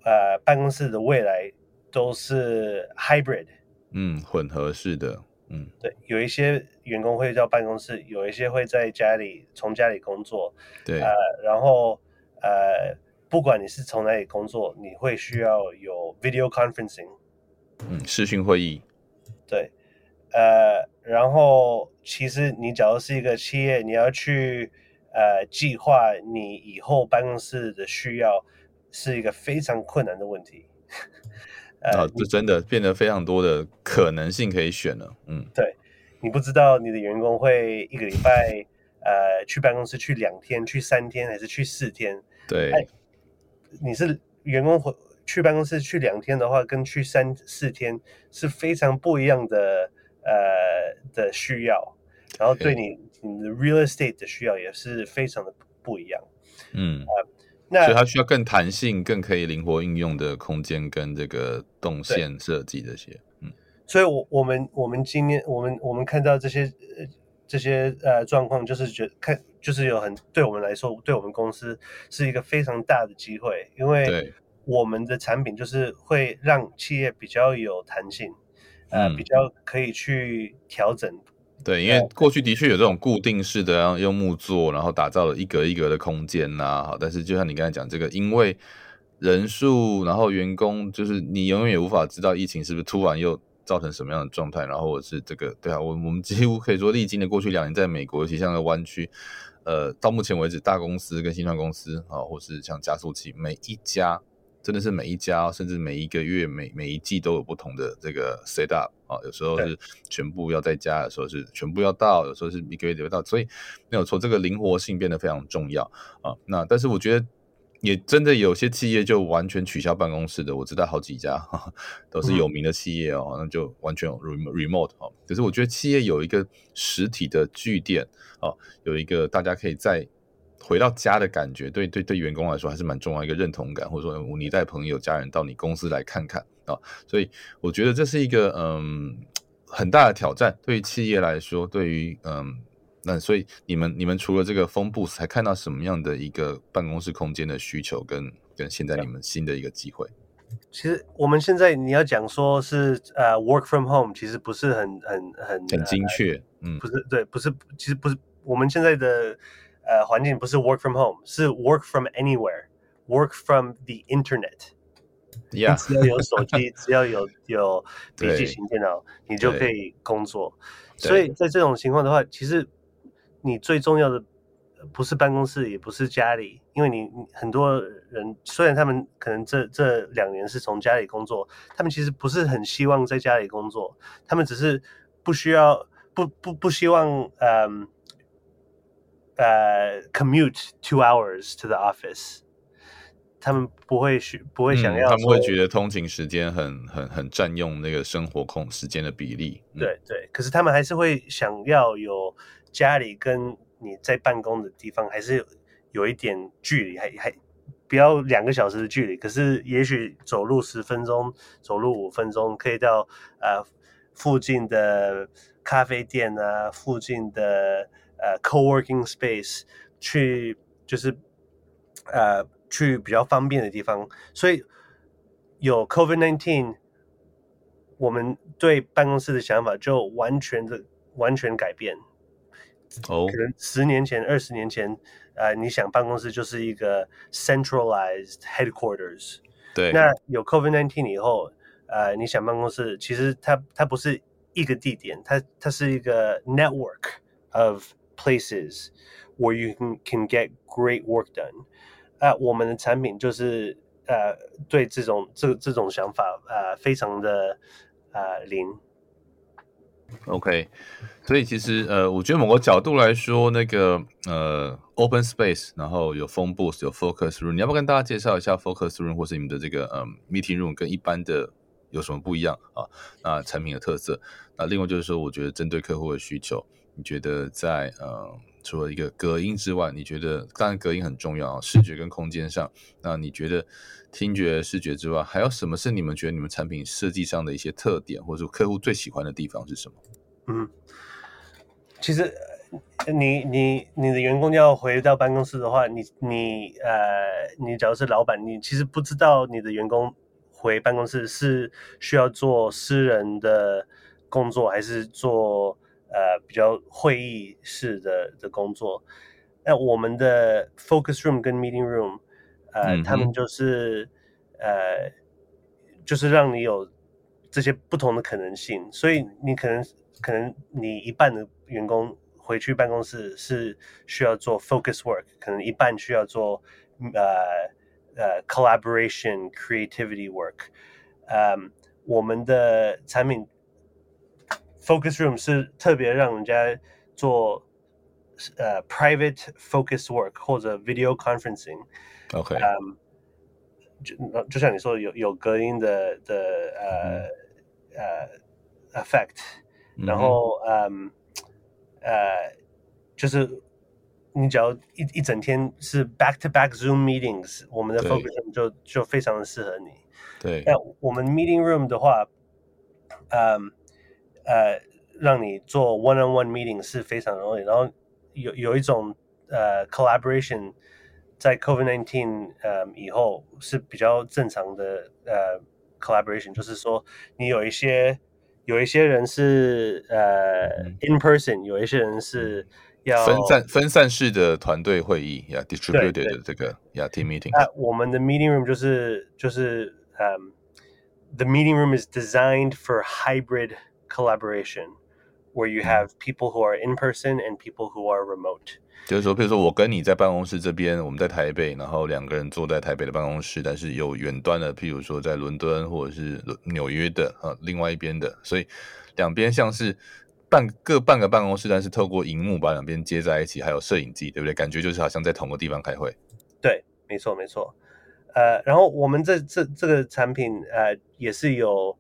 呃办公室的未来。都是 hybrid，嗯，混合式的，嗯，对，有一些员工会到办公室，有一些会在家里从家里工作，对，呃，然后呃，不管你是从哪里工作，你会需要有 video conferencing，嗯，视讯会议，对，呃，然后其实你假如是一个企业，你要去呃计划你以后办公室的需要，是一个非常困难的问题。啊，这真的变得非常多的可能性可以选了。嗯，对，你不知道你的员工会一个礼拜呃去办公室去两天、去三天还是去四天？对，你是员工回去办公室去两天的话，跟去三四天是非常不一样的呃的需要，然后对你你的 real estate 的需要也是非常的不一样。嗯。呃那所以它需要更弹性、更可以灵活应用的空间跟这个动线设计这些。嗯，所以我，我我们我们今天我们我们看到这些呃这些呃状况，就是觉得看就是有很对我们来说，对我们公司是一个非常大的机会，因为我们的产品就是会让企业比较有弹性，呃，比较可以去调整。对，因为过去的确有这种固定式的，然后用木做，然后打造了一格一格的空间呐。好，但是就像你刚才讲这个，因为人数，然后员工，就是你永远也无法知道疫情是不是突然又造成什么样的状态，然后或者是这个，对啊，我我们几乎可以说历经的过去两年，在美国，尤其像在湾区，呃，到目前为止，大公司跟新创公司啊，或是像加速器，每一家。真的是每一家，甚至每一个月、每每一季都有不同的这个 set up 啊，有时候是全部要在家，有时候是全部要到，有时候是一个月就到，所以没有错，这个灵活性变得非常重要啊。那但是我觉得也真的有些企业就完全取消办公室的，我知道好几家哈哈 都是有名的企业哦，那、嗯、就完全 remote 哦。可是我觉得企业有一个实体的据点哦，有一个大家可以再回到家的感觉，对对对，员工来说还是蛮重要一个认同感，或者说你带朋友家人到你公司来看看啊、哦，所以我觉得这是一个嗯很大的挑战，对于企业来说，对于嗯。那所以你们你们除了这个 phone booth，还看到什么样的一个办公室空间的需求跟跟现在你们新的一个机会？其实我们现在你要讲说是呃 work from home，其实不是很很很很精确，嗯，不是对，不是其实不是我们现在的呃环境不是 work from home，是 work from anywhere，work from the internet。Yeah，只要有手机，只要有有笔记型电脑，你就可以工作。所以在这种情况的话，其实。你最重要的不是办公室，也不是家里，因为你很多人虽然他们可能这这两年是从家里工作，他们其实不是很希望在家里工作，他们只是不需要不不不希望嗯呃、uh, uh, commute two hours to the office，他们不会去不会想要、嗯，他们会觉得通勤时间很很很占用那个生活空时间的比例，嗯、对对，可是他们还是会想要有。家里跟你在办公的地方还是有一点距离，还还不要两个小时的距离，可是也许走路十分钟，走路五分钟可以到呃附近的咖啡店啊，附近的呃 co-working space 去，就是呃去比较方便的地方。所以有 COVID-19，我们对办公室的想法就完全的完全改变。哦，可能十年前、二十年前，呃，你想办公室就是一个 centralized headquarters。对。那有 COVID-19 以后，呃，你想办公室，其实它它不是一个地点，它它是一个 network of places where you can can get great work done。啊，我们的产品就是呃，对这种这这种想法，呃，非常的呃灵。OK，所以其实呃，我觉得某个角度来说，那个呃，Open Space，然后有 Phone Booth，有 Focus Room，你要不要跟大家介绍一下 Focus Room 或是你们的这个嗯 Meeting Room 跟一般的有什么不一样啊？那产品的特色，那另外就是说，我觉得针对客户的需求，你觉得在呃除了一个隔音之外，你觉得当然隔音很重要啊，视觉跟空间上，那你觉得？听觉、视觉之外，还有什么是你们觉得你们产品设计上的一些特点，或者说客户最喜欢的地方是什么？嗯，其实你你你的员工要回到办公室的话，你你呃，你假如是老板，你其实不知道你的员工回办公室是需要做私人的工作，还是做呃比较会议室的的工作。那我们的 Focus Room 跟 Meeting Room。呃，嗯、他们就是呃，就是让你有这些不同的可能性，所以你可能可能你一半的员工回去办公室是需要做 focus work，可能一半需要做呃呃 collaboration creativity work。呃，我们的产品 focus room 是特别让人家做呃 private focus work 或者 video conferencing。OK，嗯，就就像你说有有隔音的的呃呃 effect，然后嗯呃就是你只要一一整天是 back to back Zoom meetings，我们的 focus 就就非常的适合你。对，那我们 meeting room 的话，嗯 呃让你做 one on one meeting 是非常容易，然后有有一种呃 collaboration。在 COVID-19 呃以后是比较正常的呃 collaboration，就是说你有一些有一些人是呃 in person，有一些人是要分散分散式的团队会议呀，distributed 的这个呀 team meeting。那我们的 meeting room 就是就是嗯、um,，the meeting room is designed for hybrid collaboration，where you have people who are in person and people who are remote。就是说，比如说我跟你在办公室这边，我们在台北，然后两个人坐在台北的办公室，但是有远端的，譬如说在伦敦或者是纽约的啊，另外一边的，所以两边像是半各半个办公室，但是透过荧幕把两边接在一起，还有摄影机，对不对？感觉就是好像在同个地方开会。对没错没错。呃，然后我们这这这个产品呃也是有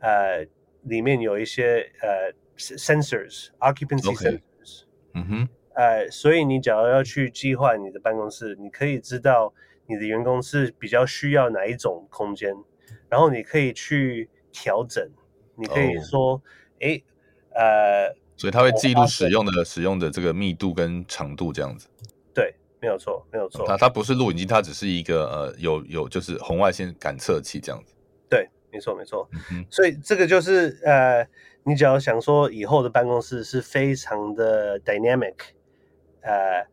呃里面有一些呃 sensors，occupancy sensors。嗯哼。呃，所以你假如要去计划你的办公室，你可以知道你的员工是比较需要哪一种空间，然后你可以去调整。你可以说，哎、哦，呃，所以它会记录使用的使用的这个密度跟长度这样子。对，没有错，没有错。它它不是录影机，它只是一个呃有有就是红外线感测器这样子。对，没错没错。嗯、所以这个就是呃，你只要想说以后的办公室是非常的 dynamic。呃，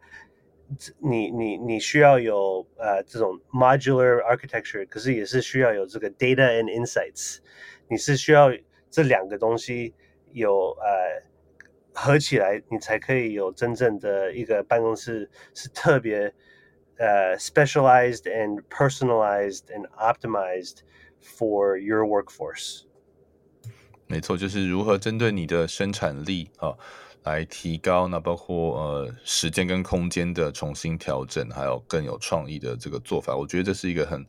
你你你需要有呃这种 modular architecture，可是也是需要有这个 data and insights。你是需要这两个东西有呃合起来，你才可以有真正的一个办公室是特别呃 specialized and personalized and optimized for your workforce。没错，就是如何针对你的生产力啊。来提高，那包括呃时间跟空间的重新调整，还有更有创意的这个做法，我觉得这是一个很，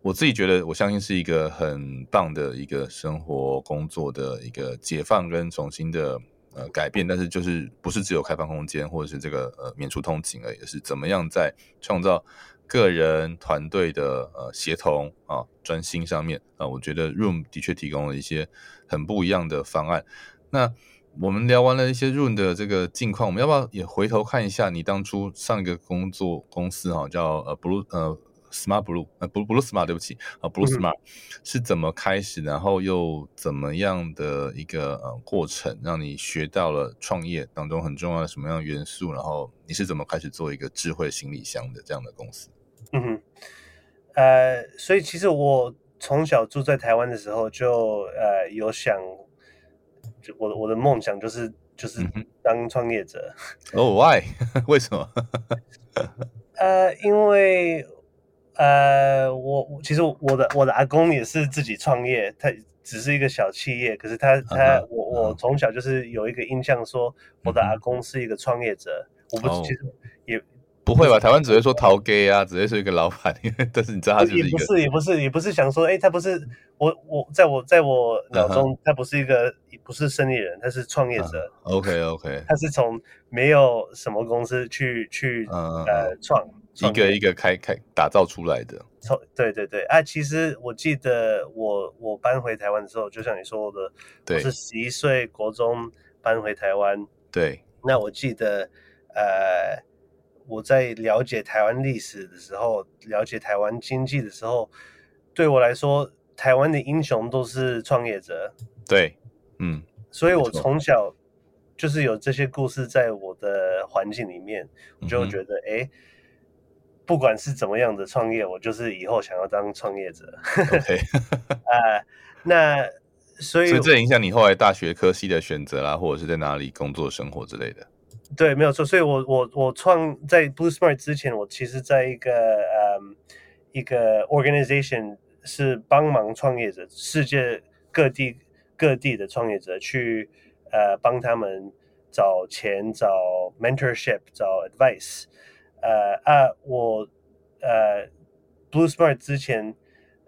我自己觉得我相信是一个很棒的一个生活工作的一个解放跟重新的呃改变。但是就是不是只有开放空间或者是这个呃免除通勤而已，是怎么样在创造个人团队的呃协同啊专心上面啊，我觉得 Room 的确提供了一些很不一样的方案。那我们聊完了一些 Room 的这个近况，我们要不要也回头看一下你当初上一个工作公司哈，叫呃 Blue 呃 Smart Blue 呃 Blue Blue Smart 对不起啊 Blue Smart 是怎么开始，然后又怎么样的一个呃过程，让你学到了创业当中很重要的什么样的元素，然后你是怎么开始做一个智慧行李箱的这样的公司？嗯哼，呃，所以其实我从小住在台湾的时候就呃有想。就我的我的梦想就是就是当创业者。哦、oh,，Why？为什么？呃，因为呃，我其实我的我的阿公也是自己创业，他只是一个小企业，可是他他、uh -huh. 我我从小就是有一个印象，说我的阿公是一个创业者。Uh -huh. 我不是，其实也。不会吧？台湾只会说逃 gay 啊，只会说一个老板。但是你知道他是一个，也不是，也不是，也不是想说，哎，他不是我，我在我在我脑中，uh -huh. 他不是一个，不是生意人，他是创业者。Uh -huh. OK OK，他是从没有什么公司去去、uh -huh. 呃创一个一个开开打造出来的。从对对对，啊，其实我记得我我搬回台湾的时候，就像你说的，对，我是十一岁国中搬回台湾。对，那我记得呃。我在了解台湾历史的时候，了解台湾经济的时候，对我来说，台湾的英雄都是创业者。对，嗯，所以我从小就是有这些故事在我的环境里面，我就觉得，哎、嗯，不管是怎么样的创业，我就是以后想要当创业者。OK，啊、呃，那所以，所以这影响你后来大学科系的选择啦，或者是在哪里工作、生活之类的。对，没有错。所以我我我创在 Blue Smart 之前，我其实在一个嗯一个 organization 是帮忙创业者，世界各地各地的创业者去呃帮他们找钱、找 mentorship、找 advice。呃啊，我呃 Blue Smart 之前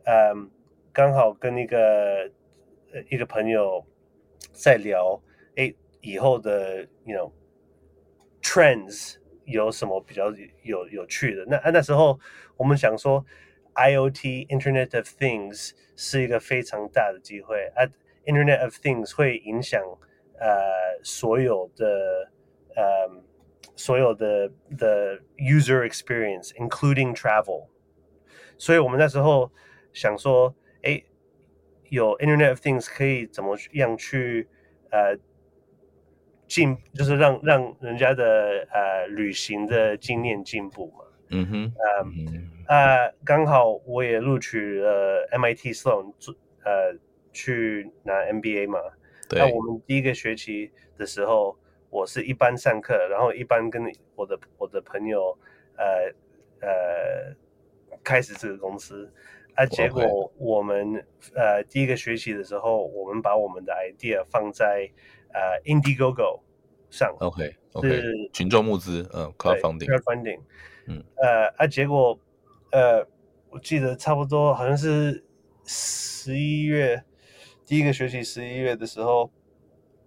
嗯刚好跟一个一个朋友在聊，哎，以后的 you know。Trends 有什么比较有有趣的？那那时候我们想说，IoT Internet of Things 是一个非常大的机会啊。Internet of Things 会影响呃所有的呃所有的的 user experience，including travel。所以我们那时候想说，哎，有 Internet of Things 可以怎么样去呃。 进就是让让人家的呃旅行的经验进步嘛，嗯哼，呃、嗯、呃，刚好我也录取了 MIT Sloan 呃去拿 MBA 嘛，对，那我们第一个学期的时候，我是一般上课，然后一般跟我的我的朋友呃呃开始这个公司，啊，结果我们呃第一个学期的时候，我们把我们的 idea 放在。呃、uh,，Indiegogo 上，OK，OK，、okay, okay. 群众募资，嗯、uh,，crowdfunding，crowdfunding，嗯，呃，啊，结果呃，我记得差不多好像是十一月第一个学期十一月的时候，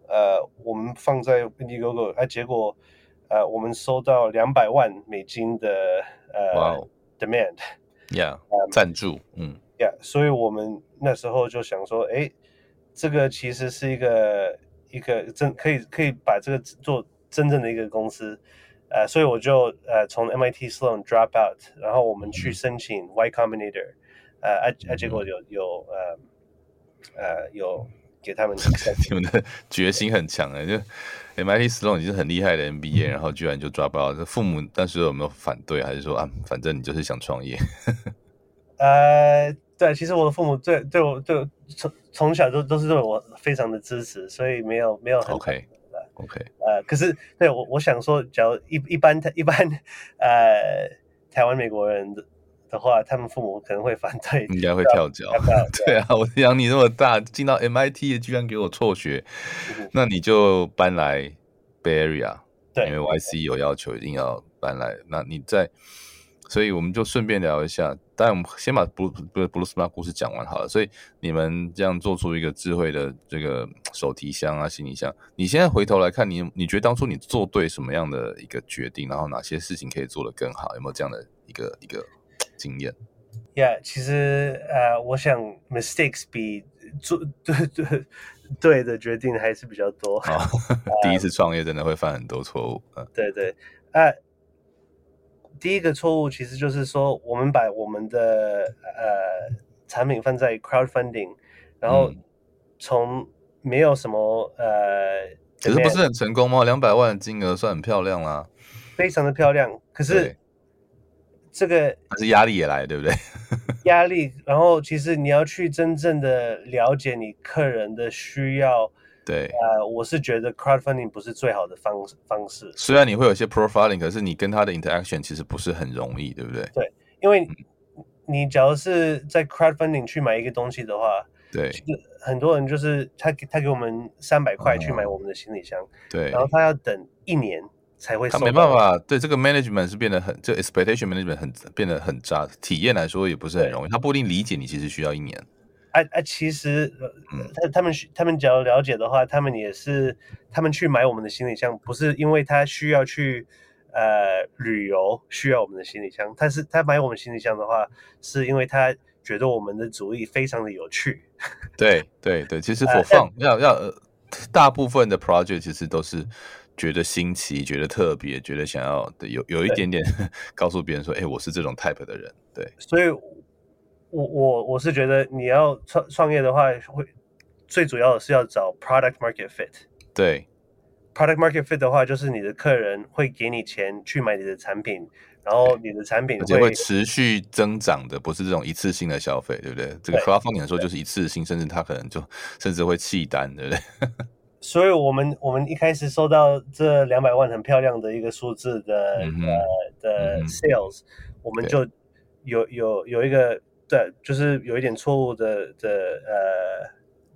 呃，我们放在 Indiegogo，啊，结果呃，我们收到两百万美金的呃 Wow. demand，yeah，赞助，嗯，yeah，所以我们那时候就想说，哎，这个其实是一个一个真可以可以把这个做真正的一个公司。呃，所以我就呃从 MIT Sloan drop out，然后我们去申请 Y Combinator，呃，啊啊，结果有有呃呃有给他们，你们的决心很强哎，就 MIT Sloan 已经是很厉害的 MBA，然后居然就 drop out，父母当时有没有反对，还是说啊，反正你就是想创业？呃，对，其实我的父母对对我对从从小都都是对我非常的支持，所以没有没有很 OK。OK，呃，可是对我我想说，假如一一般一般呃台湾美国人的的话，他们父母可能会反对，应该会跳脚。对啊，我养你那么大，进到 MIT 居然给我辍学，嗯、那你就搬来 Bay Area，对，因为 YC 有要求一定要搬来。那你在，所以我们就顺便聊一下。但我们先把布布布鲁斯巴故事讲完好了。所以你们这样做出一个智慧的这个手提箱啊、行李箱，你现在回头来看，你你觉得当初你做对什么样的一个决定，然后哪些事情可以做得更好？有没有这样的一个一个经验？Yeah，其实呃，我想 mistakes 比做对对对的决定还是比较多。哦、第一次创业真的会犯很多错误。嗯，对对啊。第一个错误其实就是说，我们把我们的呃产品放在 crowdfunding，然后从没有什么呃，可是不是很成功吗？两百万的金额算很漂亮啦，非常的漂亮。可是这个还是压力也来，对不对？压力，然后其实你要去真正的了解你客人的需要。对，呃，我是觉得 crowdfunding 不是最好的方方式。虽然你会有一些 profiling，可是你跟他的 interaction 其实不是很容易，对不对？对，因为你假如是在 crowdfunding 去买一个东西的话，对，很多人就是他他给我们三百块去买我们的行李箱，嗯、对，然后他要等一年才会。他没办法，对这个 management 是变得很，这 expectation management 很变得很渣，体验来说也不是很容易。他不一定理解你，其实需要一年。啊啊，其实，他他们他们只要了解的话，他们也是他们去买我们的行李箱，不是因为他需要去呃旅游需要我们的行李箱，他是他买我们行李箱的话，是因为他觉得我们的主意非常的有趣。对对对，其实我放、呃、要要、呃、大部分的 project 其实都是觉得新奇，觉得特别，觉得想要的有有一点点 告诉别人说，哎，我是这种 type 的人。对，所以。我我我是觉得你要创创业的话，会最主要的是要找 product market fit。对，product market fit 的话，就是你的客人会给你钱去买你的产品，然后你的产品会，而且会持续增长的，不是这种一次性的消费，对不对？这个 crowdfunding 来说就是一次性，甚至他可能就甚至会弃单，对不对？所以我们我们一开始收到这两百万很漂亮的一个数字的、嗯、呃的 sales，、嗯、我们就有有有一个。对，就是有一点错误的的呃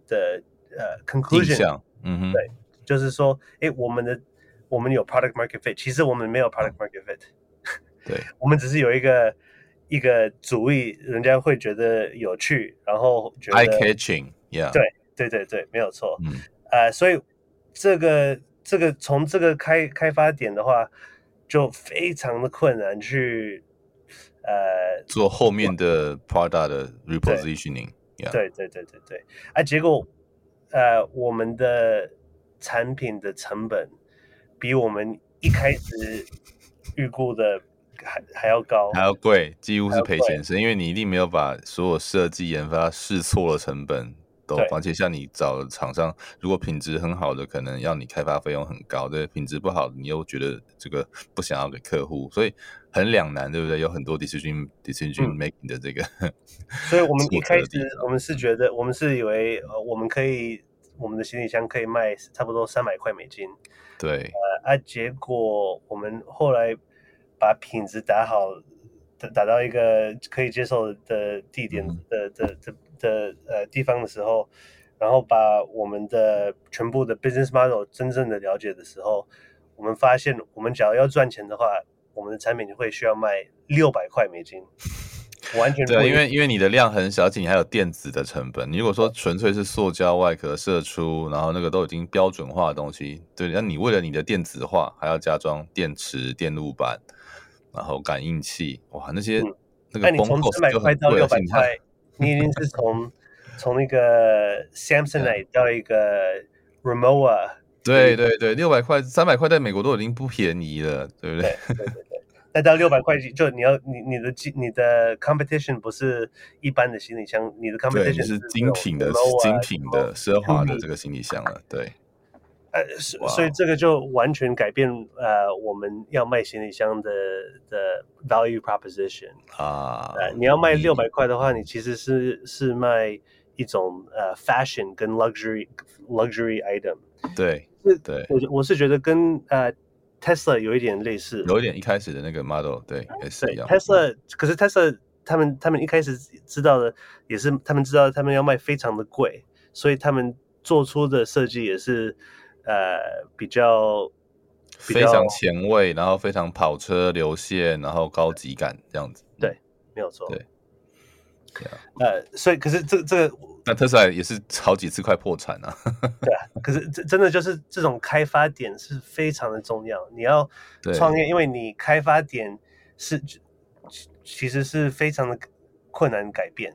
的呃 conclusion，嗯哼，对，就是说，哎，我们的我们有 product market fit，其实我们没有 product market fit，对，我们只是有一个一个主意，人家会觉得有趣，然后觉得 eye catching，yeah，对对对对，没有错，嗯，呃，所以这个这个从这个开开发点的话，就非常的困难去。呃，做后面的 product 的 repositioning，对对对对对。对，啊，结果呃，我们的产品的成本比我们一开始预估的还还要高，还要贵，几乎是赔钱，是因为你一定没有把所有设计研发试错的成本。对而且像你找厂商，如果品质很好的，可能要你开发费用很高；对，品质不好，你又觉得这个 不想要给客户，所以很两难，对不对？有很多 decision decision making 的这个、嗯。所以我们一开始我们是觉得，我们是以为呃，我们可以我们的行李箱可以卖差不多三百块美金。对。呃，啊，结果我们后来把品质打好，打打到一个可以接受的地点的的的。的呃地方的时候，然后把我们的全部的 business model 真正的了解的时候，我们发现，我们只要要赚钱的话，我们的产品就会需要卖六百块美金。完全对，因为因为你的量很小，而且你还有电子的成本。你如果说纯粹是塑胶外壳射出，然后那个都已经标准化的东西，对，那你为了你的电子化，还要加装电池、电路板，然后感应器，哇，那些、嗯、那个从三百块到六百块，你已经是从 从那个 Samsonite 到一个 Rimowa，对对对，六百块、三百块在美国都已经不便宜了，对不对？对对对再到六百块就你要你你的你的 competition 不是一般的行李箱，你的 competition 是精品的、精品的、奢华的这个行李箱了。对，呃，所以这个就完全改变呃我们要卖行李箱的的 value proposition 啊。呃，你要卖六百块的话，你其实是是卖一种呃 fashion 跟 luxury luxury item。对，对，我我是觉得跟呃。Tesla 有一点类似，有一点一开始的那个 model，对，也是一样。Tesla，可是 Tesla 他们他们一开始知道的也是，他们知道他们要卖非常的贵，所以他们做出的设计也是呃比较，非常前卫，然后非常跑车流线，然后高级感这样子。对，没有错。对。呃，所以可是这这个，那特斯拉也是好几次快破产了。对啊，可是这真的就是这种开发点是非常的重要。你要创业，因为你开发点是其实是非常的困难改变。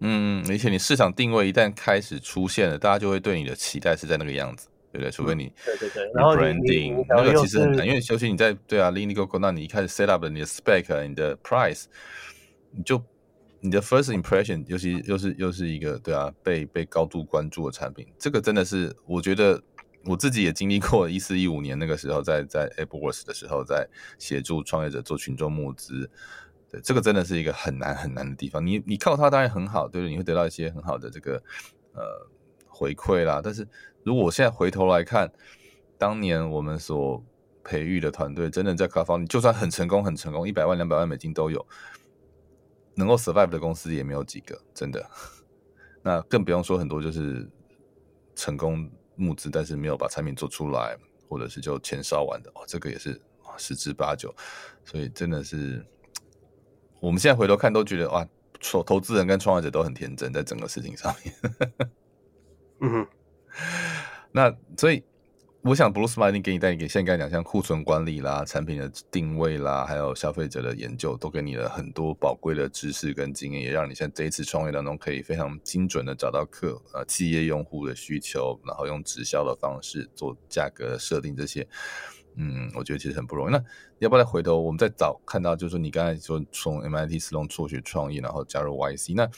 嗯，而且你市场定位一旦开始出现了，大家就会对你的期待是在那个样子，对不对？除非你对对对，然后 branding 那个其实很难，因为尤其你在对啊，Lindy Go，那你一开始 set up 了你的 spec，你的 price，你就。你的 first impression，尤其又是又是一个对啊，被被高度关注的产品，这个真的是我觉得我自己也经历过一四一五年那个时候在，在在 AppWorks 的时候，在协助创业者做群众募资，对，这个真的是一个很难很难的地方。你你靠它当然很好，对不对？你会得到一些很好的这个呃回馈啦。但是如果我现在回头来看，当年我们所培育的团队，真的在卡方你就算很成功很成功，一百万两百万美金都有。能够 survive 的公司也没有几个，真的。那更不用说很多就是成功募资，但是没有把产品做出来，或者是就钱烧完的哦，这个也是十之八九。所以真的是，我们现在回头看都觉得哇，投投资人跟创业者都很天真，在整个事情上面。嗯哼，那所以。我想，Blue Smart 一定给你带给现在讲像库存管理啦、产品的定位啦，还有消费者的研究，都给你了很多宝贵的知识跟经验，也让你在这一次创业当中可以非常精准的找到客呃企业用户的需求，然后用直销的方式做价格设定这些。嗯，我觉得其实很不容易。那要不要再回头，我们再找看到，就是说你刚才说从 MIT 斯隆辍学创业，然后加入 YC 那。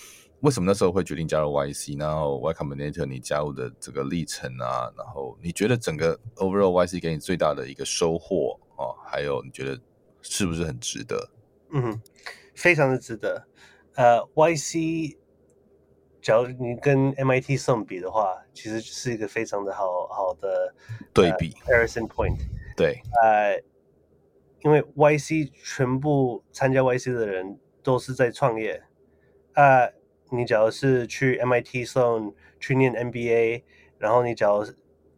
为什么那时候会决定加入 YC？然后 Y Combinator 你加入的这个历程啊，然后你觉得整个 Overall YC 给你最大的一个收获哦，还有你觉得是不是很值得？嗯，非常的值得。呃，YC，假如你跟 MIT 相比的话，其实是一个非常的好好的对比。Comparison point。对。呃，因为 YC 全部参加 YC 的人都是在创业。啊、呃。你只要是去 MIT Sloan 去念 MBA，然后你只要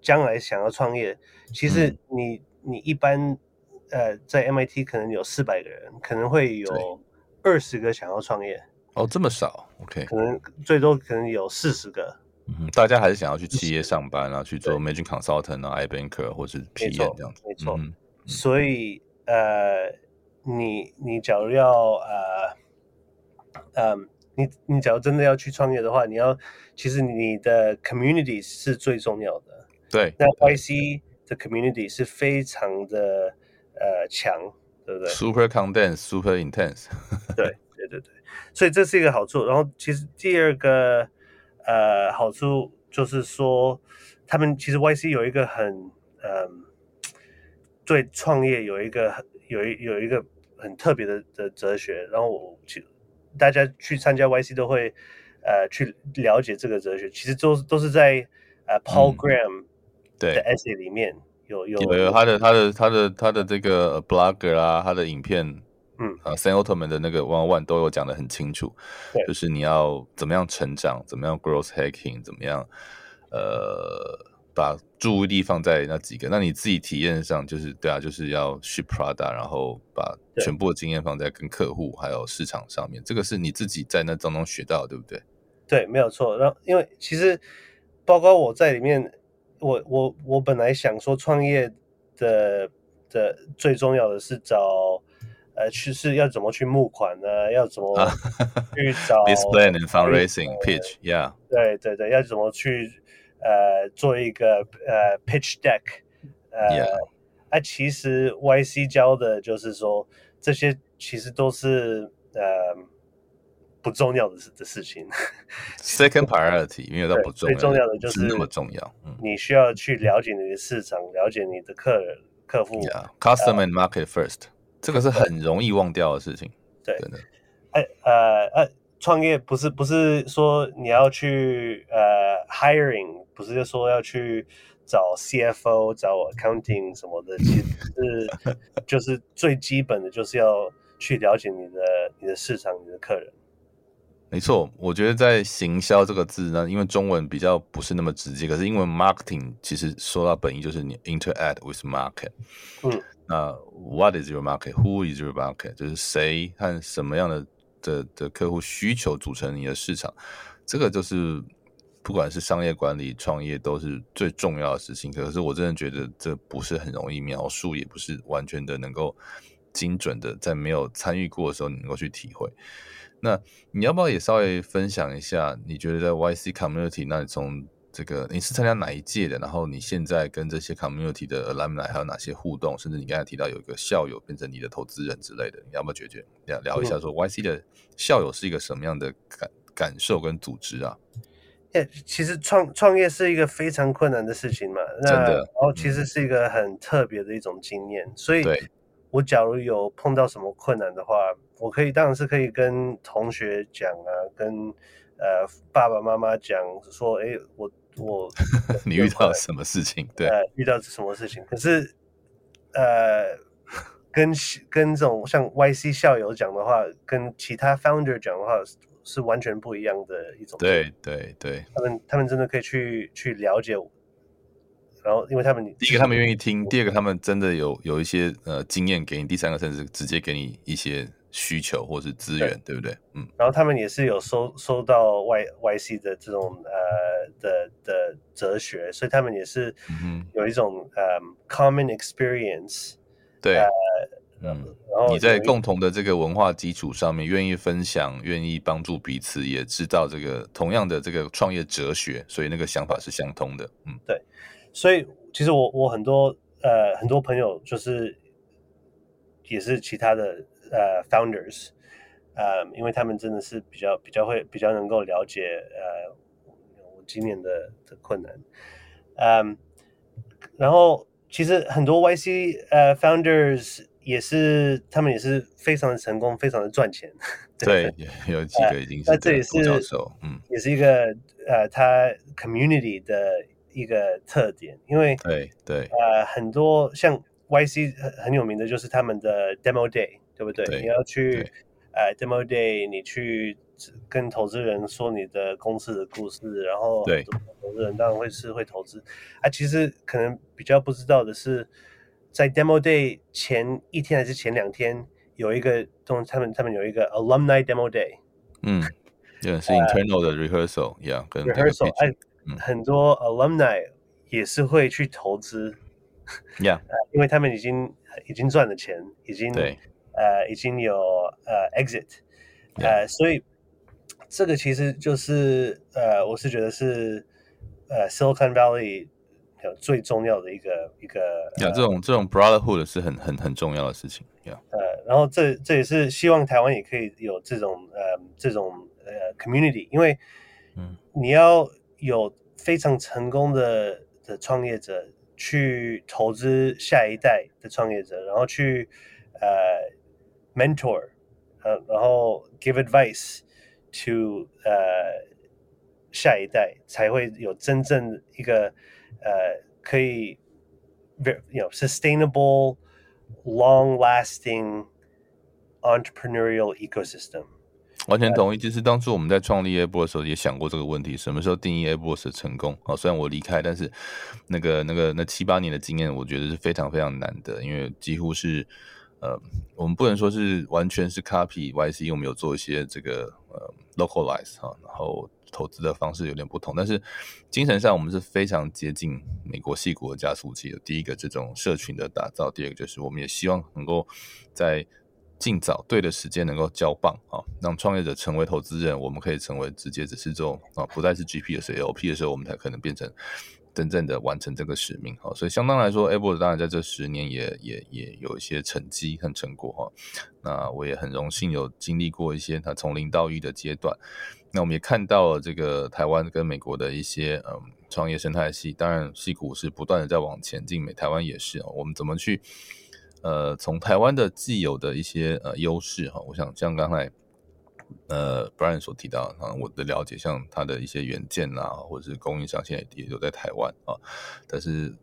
将来想要创业，其实你你一般呃在 MIT 可能有四百个人，可能会有二十个想要创业。哦，这么少？OK，可能最多可能有四十个。嗯，大家还是想要去企业上班啊，去做 Managing Consultant 啊，iBanker 或是 PM 这样子。没错，嗯、所以呃，你你假如要呃嗯。你你假如真的要去创业的话，你要其实你的 community 是最重要的。对，那 YC 的 community 是非常的呃强，对不对？Super condensed, super intense 对。对对对对，所以这是一个好处。然后其实第二个呃好处就是说，他们其实 YC 有一个很嗯、呃，对创业有一个有一有一个很特别的的哲学。然后我就。大家去参加 YC 都会，呃，去了解这个哲学。其实都都是在呃 Paul Graham 的 essay 里面有有有他的他的他的他的这个 blogger 啊，他的影片，嗯，啊，Sam Altman 的那个 One One 都有讲的很清楚，就是你要怎么样成长，怎么样 growth hacking，怎么样，呃，把注意力放在那几个。那你自己体验上就是对啊，就是要 ship product，然后把全部的经验放在跟客户还有市场上面。这个是你自己在那当中学到的，对不对？对，没有错。然后因为其实包括我在里面，我我我本来想说创业的的最重要的是找。呃，去是要怎么去募款呢？要怎么去找 display and fundraising pitch？Yeah，对对对，要怎么去呃做一个呃 pitch deck？呃，Yeah. 啊，其实 YC 教的就是说这些其实都是呃不重要的事的事情。Second priority，因为都不重要，最重要的就是那么重要。你需要去了解你的市场，了解你的客人、客户。Yeah，customer and market first。这个是很容易忘掉的事情，对，真的。哎，呃，呃，创业不是不是说你要去呃 hiring，不是说要去找 CFO、找 accounting 什么的，其实是就是最基本的，就是要去了解你的你的市场、你的客人。没错，我觉得在行销这个字呢，因为中文比较不是那么直接，可是英文 marketing 其实说到本意就是你 interact with market。嗯。那 What is your market? Who is your market? 就是谁和什么样的的的客户需求组成你的市场，这个就是不管是商业管理、创业都是最重要的事情。可是我真的觉得这不是很容易描述，也不是完全的能够精准的在没有参与过的时候你能够去体会。那你要不要也稍微分享一下？你觉得在 YC Community 那里从这个你是参加哪一届的？然后你现在跟这些 community 的 alumni 还有哪些互动？甚至你刚才提到有一个校友变成你的投资人之类的，你要不要解决聊聊一下？说 YC 的校友是一个什么样的感感受跟组织啊？欸、其实创创业是一个非常困难的事情嘛，真的。然后其实是一个很特别的一种经验，嗯、所以我假如有碰到什么困难的话，我可以当然是可以跟同学讲啊，跟呃爸爸妈妈讲说，哎、欸，我。我 你遇到什么事情？对，呃，遇到什么事情？可是，呃，跟跟这种像 YC 校友讲的话，跟其他 founder 讲的话是，完全不一样的一种。对对对，他们他们真的可以去去了解我，然后因为他们第一个他们愿意听，第二个他们真的有有一些呃经验给你，第三个甚至直接给你一些。需求或是资源，对，对不对？嗯，然后他们也是有收收到 Y Y C 的这种呃的的哲学，所以他们也是有一种呃、嗯、common experience。对，呃、嗯，然后你在共同的这个文化基础上面，愿意分享，愿意帮助彼此，也知道这个同样的这个创业哲学，所以那个想法是相通的。嗯，对，所以其实我我很多呃很多朋友就是也是其他的。呃、uh,，founders，呃、uh,，因为他们真的是比较比较会比较能够了解呃、uh, 我今年的的困难，嗯、um,，然后其实很多 YC 呃、uh, founders 也是他们也是非常的成功，非常的赚钱。对，对有几个已经是那、uh, 这也是嗯，也是一个呃他、uh, community 的一个特点，因为对对呃、uh, 很多像 YC 很很有名的就是他们的 demo day。对不对？对你要去呃、uh, demo day，你去跟投资人说你的公司的故事，然后对投资人当然会是会投资。啊，其实可能比较不知道的是，在 demo day 前一天还是前两天，有一个东他们他们有一个 alumni demo day。嗯，也是 internal 的 rehearsal，一样跟 rehearsal。哎，很多 alumni 也是会去投资。Yeah，因为他们已经已经赚了钱，已经对。呃，已经有呃 exit，呃，所以这个其实就是呃，我是觉得是呃 Silicon Valley 有最重要的一个一个。呀，这种这种 brotherhood 是很很很重要的事情。呀，呃，然后这这也是希望台湾也可以有这种呃这种呃 community，因为嗯，你要有非常成功的的创业者去投资下一代的创业者，然后去呃。mentor，呃，然后 give advice to 呃下一代，才会有真正一个呃可以，you know sustainable long lasting entrepreneurial ecosystem。完全同意。其实当初我们在创立 AppWorks 的时候，也想过这个问题：什么时候定义 AppWorks 的成功？啊，虽然我离开，但是那个、那个、那七八年的经验，我觉得是非常非常难的，因为几乎是呃，我们不能说是完全是 copy YC，我们有做一些这个呃 localize 哈，然后投资的方式有点不同，但是精神上我们是非常接近美国系股的加速器的。第一个，这种社群的打造；第二个，就是我们也希望能够在尽早对的时间能够交棒啊，让创业者成为投资人，我们可以成为直接只是这种啊，不再是 GP 的时候，LP 的时候，我们才可能变成真正的完成这个使命。好，所以相当来说，AppWorks 当然在这十年也也也有一些成绩和成果哈。那我也很荣幸有经历过一些它从零到一的阶段。那我们也看到了这个台湾跟美国的一些嗯创业生态系，当然矽谷是不断的在往前进，美台湾也是啊。我们怎么去？呃，从台湾的既有的一些呃优势哈，我想像刚才呃 Brian 所提到啊，我的了解，像他的一些元件啊，或者是供应商，现在也都在台湾啊。但是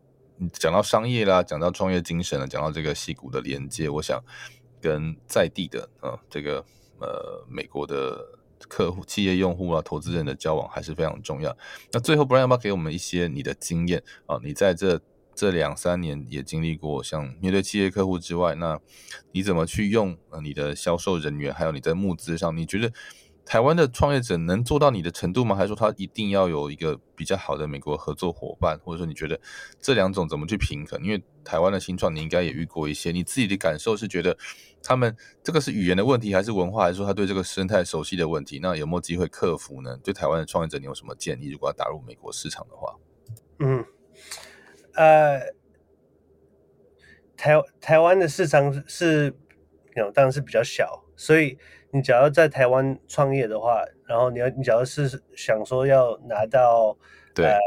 讲到商业啦，讲到创业精神了，讲到这个矽谷的连接，我想跟在地的啊这个呃美国的客户、企业用户啊、投资人的交往还是非常重要。那最后 Brian 要不要给我们一些你的经验啊？你在这。这两三年也经历过，像面对企业客户之外，那你怎么去用你的销售人员，还有你在募资上？你觉得台湾的创业者能做到你的程度吗？还是说他一定要有一个比较好的美国合作伙伴？或者说你觉得这两种怎么去平衡？因为台湾的新创你应该也遇过一些，你自己的感受是觉得他们这个是语言的问题，还是文化，还是说他对这个生态熟悉的问题？那有没有机会克服呢？对台湾的创业者，你有什么建议？如果要打入美国市场的话，嗯。呃，台台湾的市场是，有当然是比较小，所以你只要在台湾创业的话，然后你要你只要是想说要拿到对呃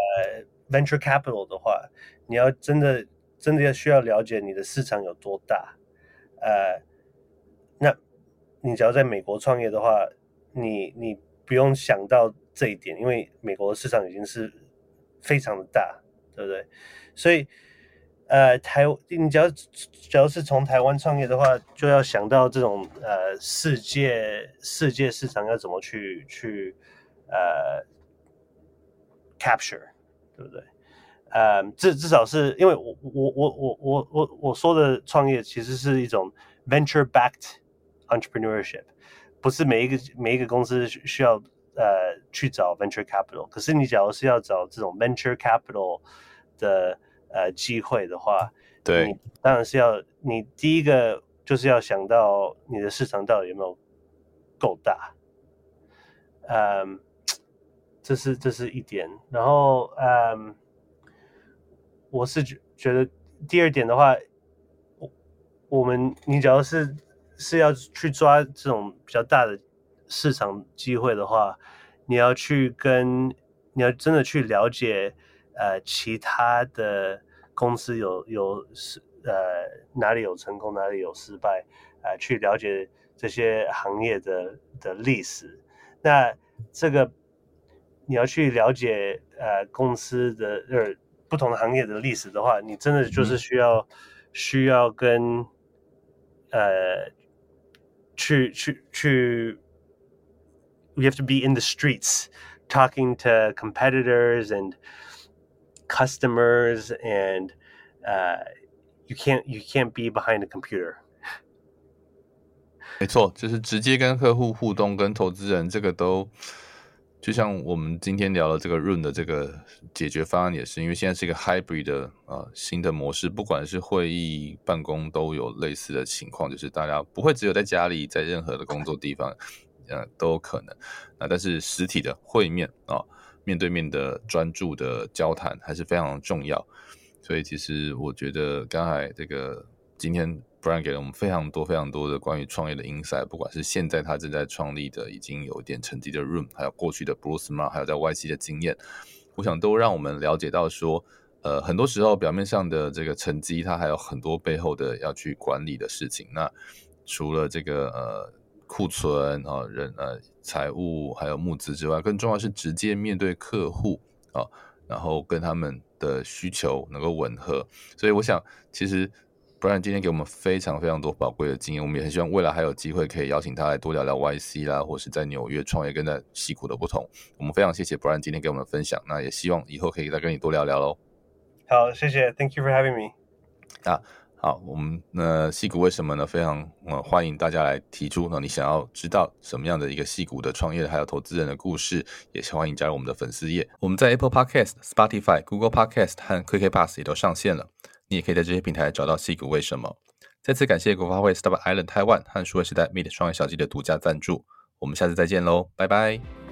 venture capital 的话，你要真的真的要需要了解你的市场有多大，呃，那你只要在美国创业的话，你你不用想到这一点，因为美国的市场已经是非常的大，对不对？所以，呃，台你只要只要是从台湾创业的话，就要想到这种呃世界世界市场要怎么去去呃 capture，对不对？呃，至至少是因为我我我我我我我说的创业其实是一种 venture-backed entrepreneurship，不是每一个每一个公司需要呃去找 venture capital，可是你假如是要找这种 venture capital 的呃，机会的话，对，你当然是要你第一个就是要想到你的市场到底有没有够大，嗯，这是这是一点。然后，嗯，我是觉觉得第二点的话，我我们你只要是是要去抓这种比较大的市场机会的话，你要去跟你要真的去了解呃其他的。公司有有失呃哪里有成功哪里有失败，呃去了解这些行业的的历史。那这个你要去了解呃公司的呃不同的行业的历史的话，你真的就是需要、嗯、需要跟呃去去去，you have to be in the streets talking to competitors and customers and uh, you can't you can't be behind a computer。没错，就是直接跟客户互动，跟投资人这个都，就像我们今天聊的这个 Room 的这个解决方案也是，因为现在是一个 Hybrid 的啊新的模式，不管是会议、办公都有类似的情况，就是大家不会只有在家里，在任何的工作地方，呃都有可能啊，但是实体的会面啊。面对面的专注的交谈还是非常重要，所以其实我觉得刚才这个今天 Brian 给了我们非常多非常多的关于创业的 insight，不管是现在他正在创立的已经有一点成绩的 Room，还有过去的 Blue Smart，还有在 YC 的经验，我想都让我们了解到说，呃，很多时候表面上的这个成绩，它还有很多背后的要去管理的事情。那除了这个呃。库存啊，人呃，财务还有募资之外，更重要是直接面对客户啊，然后跟他们的需求能够吻合。所以我想，其实 Brian 今天给我们非常非常多宝贵的经验，我们也很希望未来还有机会可以邀请他来多聊聊 YC 啦，或是在纽约创业跟在西谷的不同。我们非常谢谢 Brian 今天给我们分享，那也希望以后可以再跟你多聊聊喽。好，谢谢，Thank you for having me。啊。好，我们那矽谷为什么呢？非常呃欢迎大家来提出呢，你想要知道什么样的一个矽谷的创业还有投资人的故事，也欢迎加入我们的粉丝页。我们在 Apple Podcast、Spotify、Google Podcast 和 QK Pass 也都上线了，你也可以在这些平台找到矽谷为什么。再次感谢国发会 Startup Island Taiwan 和数位时代 Meet 创业小记的独家赞助。我们下次再见喽，拜拜。